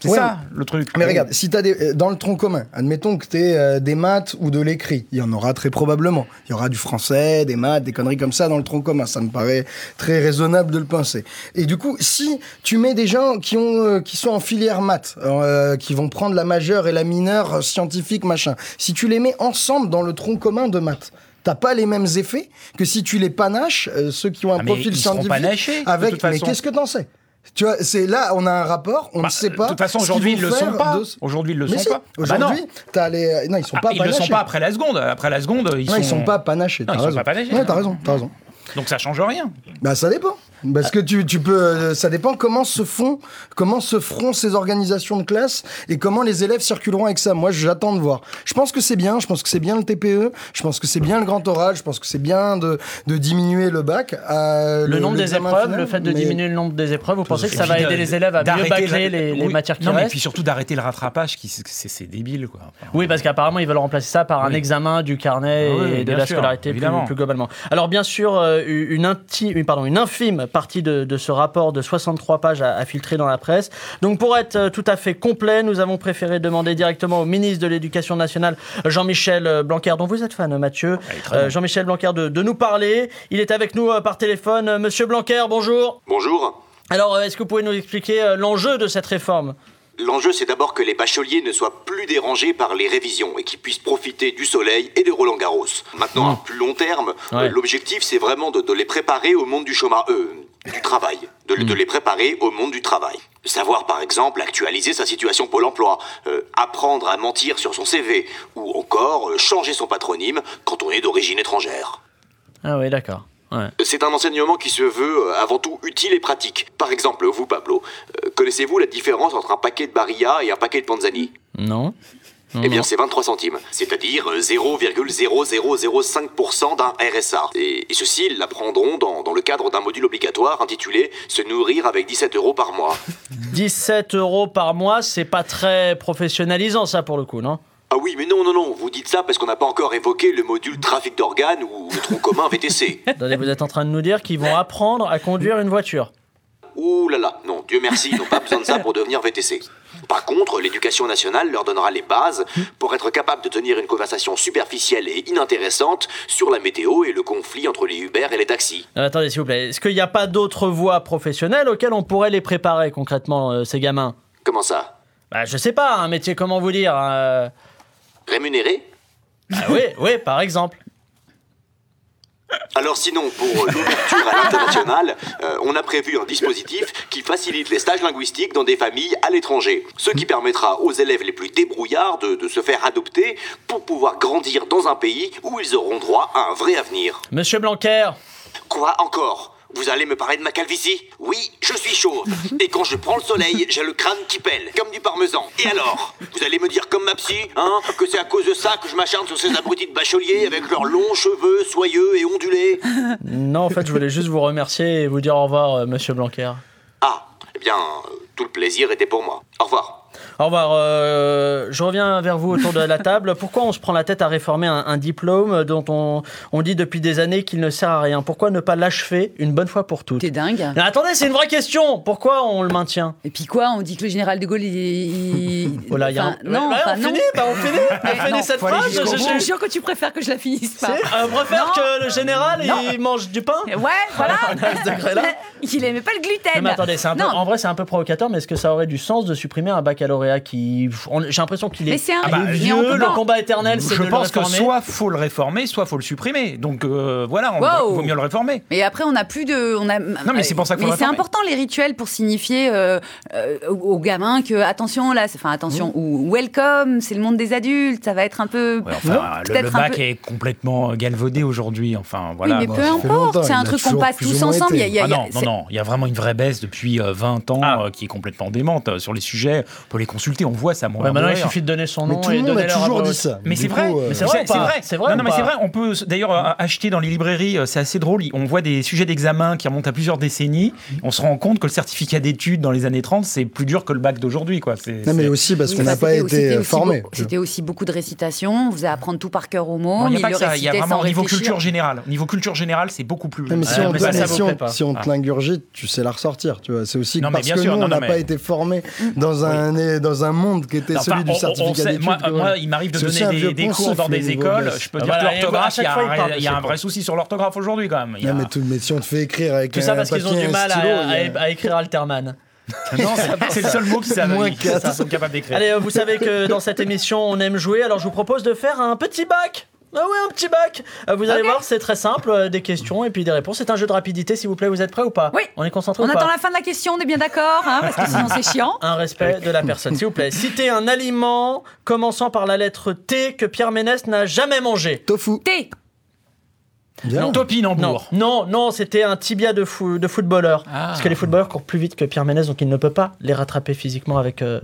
[SPEAKER 4] C'est
[SPEAKER 5] Ouais,
[SPEAKER 4] ça le truc.
[SPEAKER 5] Mais regarde, si t'as des euh, dans le tronc commun, admettons que t'aies euh, des maths ou de l'écrit, il y en aura très probablement. Il y aura du français, des maths, des conneries comme ça dans le tronc commun. Ça me paraît très raisonnable de le penser. Et du coup, si tu mets des gens qui ont euh, qui sont en filière maths, euh, qui vont prendre la majeure et la mineure euh, scientifique machin, si tu les mets ensemble dans le tronc commun de maths. T'as pas les mêmes effets que si tu les panaches, euh, ceux qui ont un
[SPEAKER 4] Ah,
[SPEAKER 5] profil scientifique.
[SPEAKER 4] panachés,
[SPEAKER 5] avec, mais qu'est-ce que t'en sais? Tu vois, c'est là, on a un rapport, on
[SPEAKER 4] Bah,
[SPEAKER 5] ne sait pas.
[SPEAKER 4] De toute façon, aujourd'hui,
[SPEAKER 5] vont
[SPEAKER 4] ils le sont pas. Aujourd'hui, ils le sont pas. Ah bah.
[SPEAKER 5] Aujourd'hui, t'as les. Non, ils sont
[SPEAKER 4] Ah,
[SPEAKER 5] pas
[SPEAKER 4] ils le sont
[SPEAKER 5] panachés.
[SPEAKER 4] pas après la seconde. Après la seconde, ils
[SPEAKER 5] Non,
[SPEAKER 4] sont.
[SPEAKER 5] ils sont pas panachés.
[SPEAKER 4] Non, ils sont
[SPEAKER 5] raison.
[SPEAKER 4] pas panachés,
[SPEAKER 5] Ouais, t'as raison, t'as raison.
[SPEAKER 4] Donc ça change rien.
[SPEAKER 5] Bah ça dépend. Parce que tu, tu peux, euh, ça dépend comment se font, comment se feront ces organisations de classe et comment les élèves circuleront avec ça. Moi, j'attends de voir. Je pense que c'est bien. Je pense que c'est bien le TPE. Je pense que c'est bien le grand oral. Je pense que c'est bien de, de diminuer le bac. euh,
[SPEAKER 1] Le, nombre des épreuves,
[SPEAKER 5] final,
[SPEAKER 1] le fait de
[SPEAKER 5] mais-
[SPEAKER 1] diminuer le nombre des épreuves, vous pensez que ça va aider
[SPEAKER 4] de-
[SPEAKER 1] les élèves à mieux
[SPEAKER 4] d'arrêter
[SPEAKER 1] bâcler
[SPEAKER 4] la-
[SPEAKER 1] les, les
[SPEAKER 4] oui.
[SPEAKER 1] matières qui
[SPEAKER 4] Non, mais
[SPEAKER 1] restent
[SPEAKER 4] puis surtout d'arrêter le rattrapage, qui c'est- débile quoi. Enfin,
[SPEAKER 1] Oui, parce qu'apparemment, ils veulent remplacer ça par un
[SPEAKER 4] Oui.
[SPEAKER 1] examen du carnet
[SPEAKER 4] Ah oui,
[SPEAKER 1] et de la
[SPEAKER 4] sûr,
[SPEAKER 1] scolarité plus,
[SPEAKER 4] évidemment.
[SPEAKER 1] plus globalement. Alors, bien sûr, euh, une, inti- pardon, une infime partie de, de ce rapport de 63 pages à, à filtrer dans la presse. Donc, pour être euh, tout à fait complet, nous avons préféré demander directement au ministre de l'Éducation nationale, Jean-Michel euh, Blanquer, dont vous êtes fan, Mathieu.
[SPEAKER 4] très
[SPEAKER 1] Euh. Jean-Michel Blanquer, de, de nous parler. Il est avec nous par téléphone. Monsieur Blanquer, bonjour.
[SPEAKER 10] Bonjour.
[SPEAKER 1] Alors, est-ce que vous pouvez nous expliquer l'enjeu de cette réforme?
[SPEAKER 10] L'enjeu, c'est d'abord que les bacheliers ne soient plus dérangés par les révisions et qu'ils puissent profiter du soleil et de Roland Garros. Maintenant, à plus long terme,
[SPEAKER 1] Ouais.
[SPEAKER 10] euh, l'objectif, c'est vraiment de, de les préparer au monde du chômage, euh, du travail, de, de les préparer au monde du travail. Savoir, par exemple, actualiser sa situation Pôle emploi, euh, apprendre à mentir sur son CV, ou encore changer son patronyme quand on est d'origine étrangère.
[SPEAKER 1] Ah oui, d'accord. Ouais.
[SPEAKER 10] C'est un enseignement qui se veut euh, avant tout utile et pratique. Par exemple, vous, Pablo, euh, connaissez-vous la différence entre un paquet de Barilla et un paquet de Panzani?
[SPEAKER 1] Non Non,
[SPEAKER 10] Eh bien, c'est 23 centimes, c'est-à-dire euh, 0,0005% d'un RSA. Et, et ceci, ils l'apprendront dans, dans le cadre d'un module obligatoire intitulé Se nourrir avec 17 euros par mois.
[SPEAKER 1] 17 euros par mois, c'est pas très professionnalisant, ça, pour le coup, non?
[SPEAKER 10] Ah oui, mais non, non, non, vous dites ça parce qu'on n'a pas encore évoqué le module trafic d'organes ou le tronc commun VTC.
[SPEAKER 1] Attendez, vous êtes en train de nous dire qu'ils vont apprendre à conduire une voiture.
[SPEAKER 10] Ouh là là, non, Dieu merci, ils n'ont pas besoin de ça pour devenir VTC. Par contre, l'éducation nationale leur donnera les bases pour être capable de tenir une conversation superficielle et inintéressante sur la météo et le conflit entre les Uber et les taxis.
[SPEAKER 1] Euh, attendez, s'il vous plaît. Est-ce qu'il n'y a pas d'autres voies professionnelles auxquelles on pourrait les préparer concrètement, euh, ces gamins?
[SPEAKER 10] Comment ça?
[SPEAKER 1] Bah, je sais pas, un métier, comment vous dire euh,
[SPEAKER 10] Rémunérés
[SPEAKER 1] bah oui, oui, par exemple.
[SPEAKER 10] Alors sinon, pour l'ouverture à l'international, euh, on a prévu un dispositif qui facilite les stages linguistiques dans des familles à l'étranger. Ce qui permettra aux élèves les plus débrouillards de, de se faire adopter pour pouvoir grandir dans un pays où ils auront droit à un vrai avenir.
[SPEAKER 1] Monsieur Blanquer,
[SPEAKER 10] Quoi encore? Vous allez me parler de ma calvitie Oui, je suis chauve. Et quand je prends le soleil, j'ai le crâne qui pèle, comme du parmesan. Et alors Vous allez me dire comme ma psy, hein, que c'est à cause de ça que je m'acharne sur ces abrutis de bacheliers avec leurs longs cheveux soyeux et ondulés
[SPEAKER 1] Non, en fait, je voulais juste vous remercier et vous dire au revoir, euh, monsieur Blanquer.
[SPEAKER 10] Ah, eh bien, euh, tout le plaisir était pour moi. Au revoir.
[SPEAKER 1] Au revoir. euh, je reviens vers vous autour de la table. Pourquoi on se prend la tête à réformer un, un diplôme dont on, on dit depuis des années qu'il ne sert à rien? Pourquoi ne pas l'achever une bonne fois pour toutes?
[SPEAKER 3] T'es dingue.
[SPEAKER 1] Mais attendez, c'est une vraie question. Pourquoi on le maintient?
[SPEAKER 3] Et puis quoi? On dit que le général de Gaulle, il. il-
[SPEAKER 1] Oh là, il y a un-
[SPEAKER 3] Non,
[SPEAKER 1] on
[SPEAKER 3] non.
[SPEAKER 1] finit, bah, on finit, on finit
[SPEAKER 3] non,
[SPEAKER 1] cette phrase. je- je-
[SPEAKER 3] sûre que tu préfères que je la finisse pas.
[SPEAKER 1] C'est- euh, préfère
[SPEAKER 3] Non.
[SPEAKER 1] que le général
[SPEAKER 3] Non.
[SPEAKER 1] il mange du pain?
[SPEAKER 3] Ouais, voilà.
[SPEAKER 1] On
[SPEAKER 3] Il aimait pas le gluten.
[SPEAKER 1] Non, mais attendez, c'est un peu, en vrai c'est un peu provocateur, mais est-ce que ça aurait du sens de supprimer un baccalauréat? Qui, on- j'ai l'impression qu'il est,
[SPEAKER 3] Mais c'est un- Ah bah,
[SPEAKER 1] vieux,
[SPEAKER 3] mais on peut
[SPEAKER 1] le
[SPEAKER 3] pas.
[SPEAKER 1] combat éternel, c'est
[SPEAKER 4] Je
[SPEAKER 1] de le
[SPEAKER 4] pense que
[SPEAKER 1] réformer.
[SPEAKER 4] soit faut le réformer, soit faut le supprimer. Donc euh, voilà, on
[SPEAKER 3] Wow.
[SPEAKER 4] vaut mieux le réformer.
[SPEAKER 3] Mais après, on n'a plus de. On a,
[SPEAKER 4] Non, mais c'est pour ça faut
[SPEAKER 3] Mais c'est important les rituels pour signifier euh, euh, aux aux gamins que attention là, c'est- enfin attention ou welcome, c'est le monde des adultes, ça va être un peu.
[SPEAKER 4] Ouais, enfin, le,
[SPEAKER 3] peut-être
[SPEAKER 4] le
[SPEAKER 3] un
[SPEAKER 4] bac
[SPEAKER 3] peu-
[SPEAKER 4] est complètement galvaudé aujourd'hui. Enfin, voilà.
[SPEAKER 3] oui, mais
[SPEAKER 5] Bon,
[SPEAKER 3] peu
[SPEAKER 5] ça fait
[SPEAKER 3] importe, c'est
[SPEAKER 5] il
[SPEAKER 3] un truc qu'on
[SPEAKER 5] toujours
[SPEAKER 3] passe
[SPEAKER 5] plus ou
[SPEAKER 3] tous
[SPEAKER 5] moins
[SPEAKER 3] ensemble.
[SPEAKER 5] été.
[SPEAKER 3] Il y a- il y a-
[SPEAKER 4] Ah non, non,
[SPEAKER 3] c'est-
[SPEAKER 4] non, il y a vraiment une vraie baisse depuis euh, 20 ans
[SPEAKER 1] Ah.
[SPEAKER 4] euh, qui est complètement démente. Euh, Sur les sujets, on peut les consulter, on voit ça.
[SPEAKER 1] Ouais,
[SPEAKER 4] de
[SPEAKER 1] maintenant il suffit de donner son
[SPEAKER 5] Mais
[SPEAKER 1] nom
[SPEAKER 5] tout
[SPEAKER 1] et
[SPEAKER 5] le monde a toujours dit ça.
[SPEAKER 4] Mais c'est vrai,
[SPEAKER 5] euh,
[SPEAKER 1] Mais c'est vrai
[SPEAKER 4] c'est vrai.
[SPEAKER 1] C'est
[SPEAKER 4] Non, mais c'est vrai. On peut d'ailleurs euh, acheter dans les librairies, euh, c'est assez drôle. On voit des sujets d'examen qui remontent à plusieurs décennies. On se rend compte que le certificat d'études dans les années 30, c'est plus dur que le bac d'aujourd'hui, quoi.
[SPEAKER 5] Non, mais aussi parce qu'on n'a pas
[SPEAKER 3] c'était aussi-
[SPEAKER 5] été formé.
[SPEAKER 3] beaucoup- C'était aussi beaucoup de récitation, on faisait apprendre tout par cœur au mot.
[SPEAKER 4] Il
[SPEAKER 3] mais
[SPEAKER 4] y a vraiment au niveau culture générale. Au niveau culture générale, c'est beaucoup plus.
[SPEAKER 5] Mais si on,
[SPEAKER 1] mais
[SPEAKER 5] te- mais
[SPEAKER 4] Ah.
[SPEAKER 5] l'ingurgite, tu sais la ressortir, tu vois. C'est aussi
[SPEAKER 4] mais
[SPEAKER 5] parce que nous, on n'a pas
[SPEAKER 4] mais-
[SPEAKER 5] été formé dans un, dans un monde qui était celui du
[SPEAKER 4] on-
[SPEAKER 5] certificat d'études.
[SPEAKER 4] moi, il m'arrive de donner des, cours dans des écoles. Je peux
[SPEAKER 1] Ah,
[SPEAKER 4] dire
[SPEAKER 1] voilà,
[SPEAKER 4] que l'orthographe,
[SPEAKER 1] chaque
[SPEAKER 4] il y a
[SPEAKER 1] fois,
[SPEAKER 4] un vrai- y a un souci sur l'orthographe aujourd'hui, quand même. Il y a-
[SPEAKER 5] Non, mais, tout- mais si on te fait écrire avec
[SPEAKER 1] Tout ça parce qu'ils ont du mal à, écrire Alterman.
[SPEAKER 4] Non, c'est- le seul mot qu'ils savent.
[SPEAKER 5] Moins
[SPEAKER 4] qu'ils
[SPEAKER 5] quatre.
[SPEAKER 4] sont capables d'écrire.
[SPEAKER 1] Allez, vous savez que dans cette émission, on aime jouer, alors je vous propose de faire un petit bac. Ah ouais, un petit bac. Euh, Vous allez
[SPEAKER 3] Ok.
[SPEAKER 1] voir, c'est très simple, euh, des questions et puis des réponses. C'est un jeu de rapidité, s'il vous plaît. Vous êtes prêts ou pas
[SPEAKER 3] Oui.
[SPEAKER 1] On est concentré
[SPEAKER 3] On
[SPEAKER 1] ou
[SPEAKER 3] attend
[SPEAKER 1] pas
[SPEAKER 3] la fin de la question, on est bien d'accord, hein, parce que sinon c'est chiant.
[SPEAKER 1] Un respect de la personne, s'il vous plaît. Citez un aliment commençant par la lettre T que Pierre Ménès n'a jamais mangé.
[SPEAKER 5] Tofu.
[SPEAKER 3] T.
[SPEAKER 5] Bien.
[SPEAKER 1] Non,
[SPEAKER 4] Topinambour.
[SPEAKER 1] non, non, c'était un tibia de, fou- de footballeur.
[SPEAKER 4] Ah.
[SPEAKER 1] Parce que les footballeurs courent plus vite que Pierre Ménès, donc il ne peut pas les rattraper physiquement avec, euh,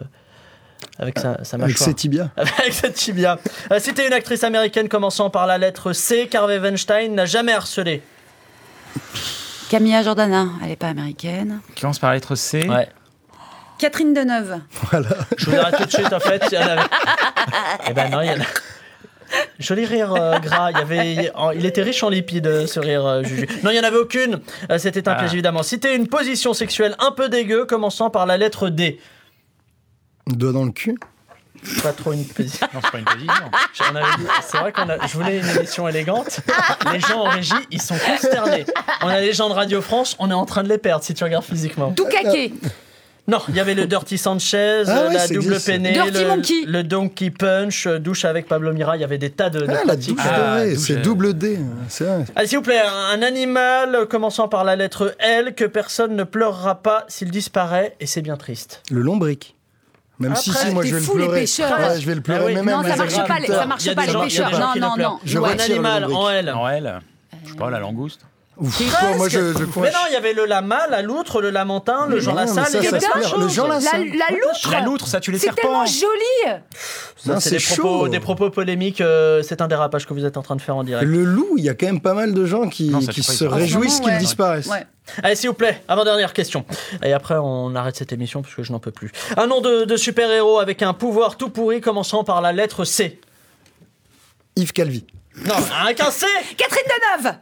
[SPEAKER 1] avec sa, sa
[SPEAKER 5] Avec
[SPEAKER 1] mâchoire.
[SPEAKER 5] ses tibias.
[SPEAKER 1] Avec cette tibia. Euh, Citez une actrice américaine commençant par la lettre C qu'Harvey Weinstein n'a jamais harcelé.
[SPEAKER 3] Camilla Jordana, elle n'est pas américaine.
[SPEAKER 4] Qui commence par la lettre C.
[SPEAKER 1] Ouais.
[SPEAKER 3] Catherine Deneuve.
[SPEAKER 1] Je vous arrête tout de suite, en fait. il y en avait- Eh ben non, il y en a. Joli rire euh, gras. Il, y avait, en- il était riche en lipides, euh, ce rire euh, Juju. Non, il n'y en avait aucune. C'était un
[SPEAKER 4] Ah.
[SPEAKER 1] piège, évidemment. Citez une position sexuelle un peu dégueu commençant par la lettre D.
[SPEAKER 5] Doigt dans le cul.
[SPEAKER 1] Pas trop une position.
[SPEAKER 4] Non, c'est pas une position.
[SPEAKER 1] J'en avais dit- C'est vrai qu'on a, je voulais une émission élégante. Les gens en régie, ils sont consternés. On a les gens de Radio France, on est en train de les perdre si tu regardes physiquement.
[SPEAKER 3] Tout caqué.
[SPEAKER 1] Non, il y avait le Dirty Sanchez,
[SPEAKER 5] Ah ouais,
[SPEAKER 1] la double peinée,
[SPEAKER 3] Dirty
[SPEAKER 1] le,
[SPEAKER 3] Monkey.
[SPEAKER 1] le Donkey Punch, euh, douche avec Pablo Mira. Il y avait des tas de, de
[SPEAKER 5] Ah, la douche
[SPEAKER 4] Ah,
[SPEAKER 5] c'est
[SPEAKER 4] euh,
[SPEAKER 5] double D. C'est vrai.
[SPEAKER 1] Allez, s'il vous plaît, un animal euh, commençant par la lettre L que personne ne pleurera pas s'il disparaît, et c'est bien triste.
[SPEAKER 5] Le lombric. Même
[SPEAKER 1] Après,
[SPEAKER 5] si, si, moi je vais le
[SPEAKER 3] fou, les
[SPEAKER 5] pleurer.
[SPEAKER 3] pêcheurs.
[SPEAKER 5] Ouais, je vais le pleurer,
[SPEAKER 1] Ah oui.
[SPEAKER 5] mais même
[SPEAKER 3] Non, ça marche pas, les- ça marche pas, les
[SPEAKER 1] gens-
[SPEAKER 3] pêcheurs. Non, non,
[SPEAKER 1] le
[SPEAKER 3] non.
[SPEAKER 5] Je
[SPEAKER 3] Ouais.
[SPEAKER 1] un
[SPEAKER 5] le
[SPEAKER 1] animal en L.
[SPEAKER 4] Non, elle. Je sais pas, la langouste.
[SPEAKER 5] Ouf, quoi, moi je, je
[SPEAKER 1] Mais non, il y avait le lama, la loutre, le lamentin, le Jean Lassalle.
[SPEAKER 5] ça,
[SPEAKER 1] il y
[SPEAKER 5] ça
[SPEAKER 1] avait
[SPEAKER 5] se
[SPEAKER 1] plein de
[SPEAKER 5] pleure. Le
[SPEAKER 1] choses.
[SPEAKER 5] Jean
[SPEAKER 3] La, loutre.
[SPEAKER 4] La loutre, ça tue les
[SPEAKER 3] C'est
[SPEAKER 4] serpents.
[SPEAKER 3] tellement joli.
[SPEAKER 1] Ça,
[SPEAKER 5] Non,
[SPEAKER 1] c'est
[SPEAKER 5] c'est
[SPEAKER 1] des propos, des propos polémiques. euh, c'est un dérapage que vous êtes en train de faire en direct.
[SPEAKER 5] Le loup, il y a quand même pas mal de gens qui,
[SPEAKER 4] Non,
[SPEAKER 5] se réjouissent qu'il
[SPEAKER 3] ouais.
[SPEAKER 5] disparaisse.
[SPEAKER 3] Ouais.
[SPEAKER 1] Allez, s'il vous plaît, avant-dernière question. Et après, on arrête cette émission parce que je n'en peux plus. Un nom de, de super-héros avec un pouvoir tout pourri commençant par la lettre C.
[SPEAKER 5] Yves Calvi.
[SPEAKER 1] Non, avec un C
[SPEAKER 3] Catherine Deneuve.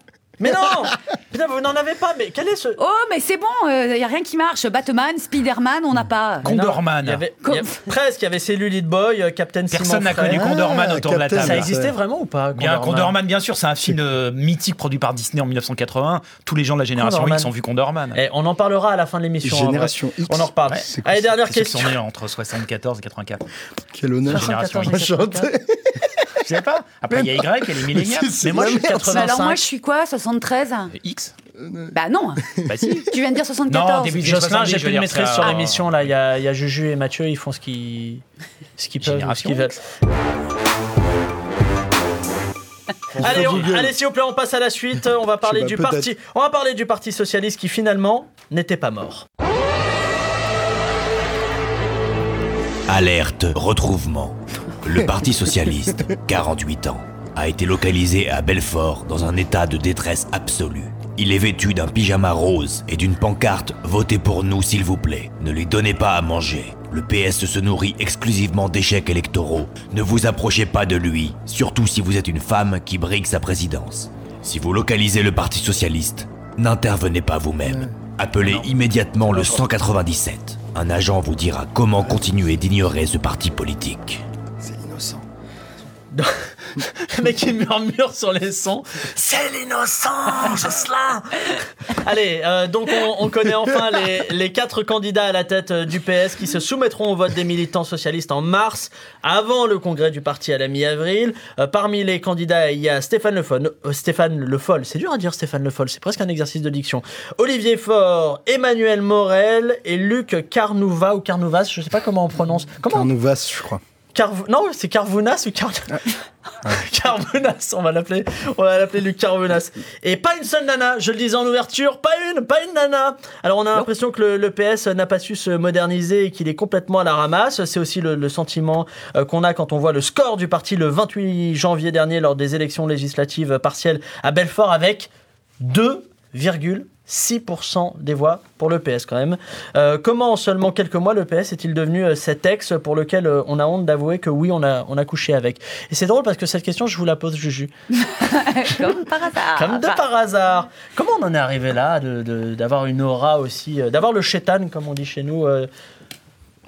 [SPEAKER 1] Mais non Putain, vous n'en avez pas, mais quel est ce.
[SPEAKER 3] Oh, mais c'est bon, il n'y a rien qui marche. Batman, Spider-Man, on n'a pas.
[SPEAKER 4] Condorman.
[SPEAKER 1] il y avait- il y a- Presque, il y avait Cellulite Boy, euh, Captain
[SPEAKER 4] Personne n'a connu. Condorman
[SPEAKER 5] Ah,
[SPEAKER 4] autour de la table.
[SPEAKER 1] Ça existait vraiment ou pas
[SPEAKER 4] Bien, Condorman, bien sûr, c'est un film euh, mythique produit par Disney en 1980. Tous les gens de la génération
[SPEAKER 1] Condorman.
[SPEAKER 4] X ont vu Condorman.
[SPEAKER 1] Eh, on en parlera à la fin de l'émission. en vrai.
[SPEAKER 5] Génération X.
[SPEAKER 1] On en reparle.
[SPEAKER 4] Ouais.
[SPEAKER 1] Allez, dernière question.
[SPEAKER 4] sont nés entre 74 et 84.
[SPEAKER 5] Quel honneur.
[SPEAKER 4] Génération
[SPEAKER 1] X.
[SPEAKER 4] Je sais pas. Après, il y a Y, il y a les millénials.
[SPEAKER 1] Mais moi, je suis
[SPEAKER 5] merde.
[SPEAKER 1] 85.
[SPEAKER 3] Mais alors moi, je suis quoi 73
[SPEAKER 4] X
[SPEAKER 3] Bah non.
[SPEAKER 4] Bah si.
[SPEAKER 3] Tu viens de dire 74.
[SPEAKER 4] Non, début des
[SPEAKER 1] Jocelyn,
[SPEAKER 4] 70,
[SPEAKER 1] j'ai
[SPEAKER 4] je
[SPEAKER 1] plus de
[SPEAKER 4] dire,
[SPEAKER 1] maîtrise sur l'émission. Là, il y, a il y a Juju et Mathieu, ils font ce qu'ils ce qu'ils peuvent, ou ce
[SPEAKER 4] Génération
[SPEAKER 1] qu'ils veulent. Allez, on-
[SPEAKER 5] Google.
[SPEAKER 1] allez, s'il vous plaît, on passe à la suite. On va parler
[SPEAKER 5] sais
[SPEAKER 1] du
[SPEAKER 5] peut-être.
[SPEAKER 1] parti. On va parler du parti socialiste qui finalement n'était pas mort.
[SPEAKER 7] Alerte, retrouvement. Le Parti Socialiste, 48 ans, a été localisé à Belfort dans un état de détresse absolue. Il est vêtu d'un pyjama rose et d'une pancarte Votez pour nous s'il vous plaît. Ne lui donnez pas à manger. Le PS se nourrit exclusivement d'échecs électoraux. Ne vous approchez pas de lui, surtout si vous êtes une femme qui brigue sa présidence. Si vous localisez le Parti Socialiste, n'intervenez pas vous-même. Appelez immédiatement le 197. Un agent vous dira comment continuer d'ignorer ce parti politique.
[SPEAKER 1] Le mec, il murmure sur les sons. C'est l'innocent, Jocelyn Allez, euh, donc on, on connaît enfin les, quatre candidats à la tête euh, du PS qui se soumettront au vote des militants socialistes en mars, avant le congrès du parti à la mi-avril. Euh, parmi les candidats, il y a Stéphane Le Foll, Stéphane Le Foll, c'est dur à dire Stéphane Le Foll, c'est presque un exercice de diction. Olivier Faure, Emmanuel Morel et Luc Carnouva ou Carnouvas, je sais pas comment on prononce. Comment
[SPEAKER 5] Carnouvas, je crois.
[SPEAKER 1] Carv- non, c'est Carvounas ou Car... Carvounas, on va l'appeler. On va l'appeler Luc Carvounas. Et pas une seule nana, je le disais en ouverture, pas une, pas une nana. Alors on a l'impression que le, le PS n'a pas su se moderniser et qu'il est complètement à la ramasse. C'est aussi le, le sentiment euh, qu'on a quand on voit le score du parti le 28 janvier dernier lors des élections législatives partielles à Belfort avec 2,6% des voix pour le PS quand même. Euh, comment en seulement quelques mois le PS est-il devenu euh, cet ex pour lequel euh, on a honte d'avouer que oui on a, on a couché avec? Et c'est drôle parce que cette question je vous la pose Juju.
[SPEAKER 3] Comme par hasard.
[SPEAKER 1] Comme de par hasard. Comment on en est arrivé là de- de- d'avoir une aura aussi, d'avoir le chétan comme on dit chez nous.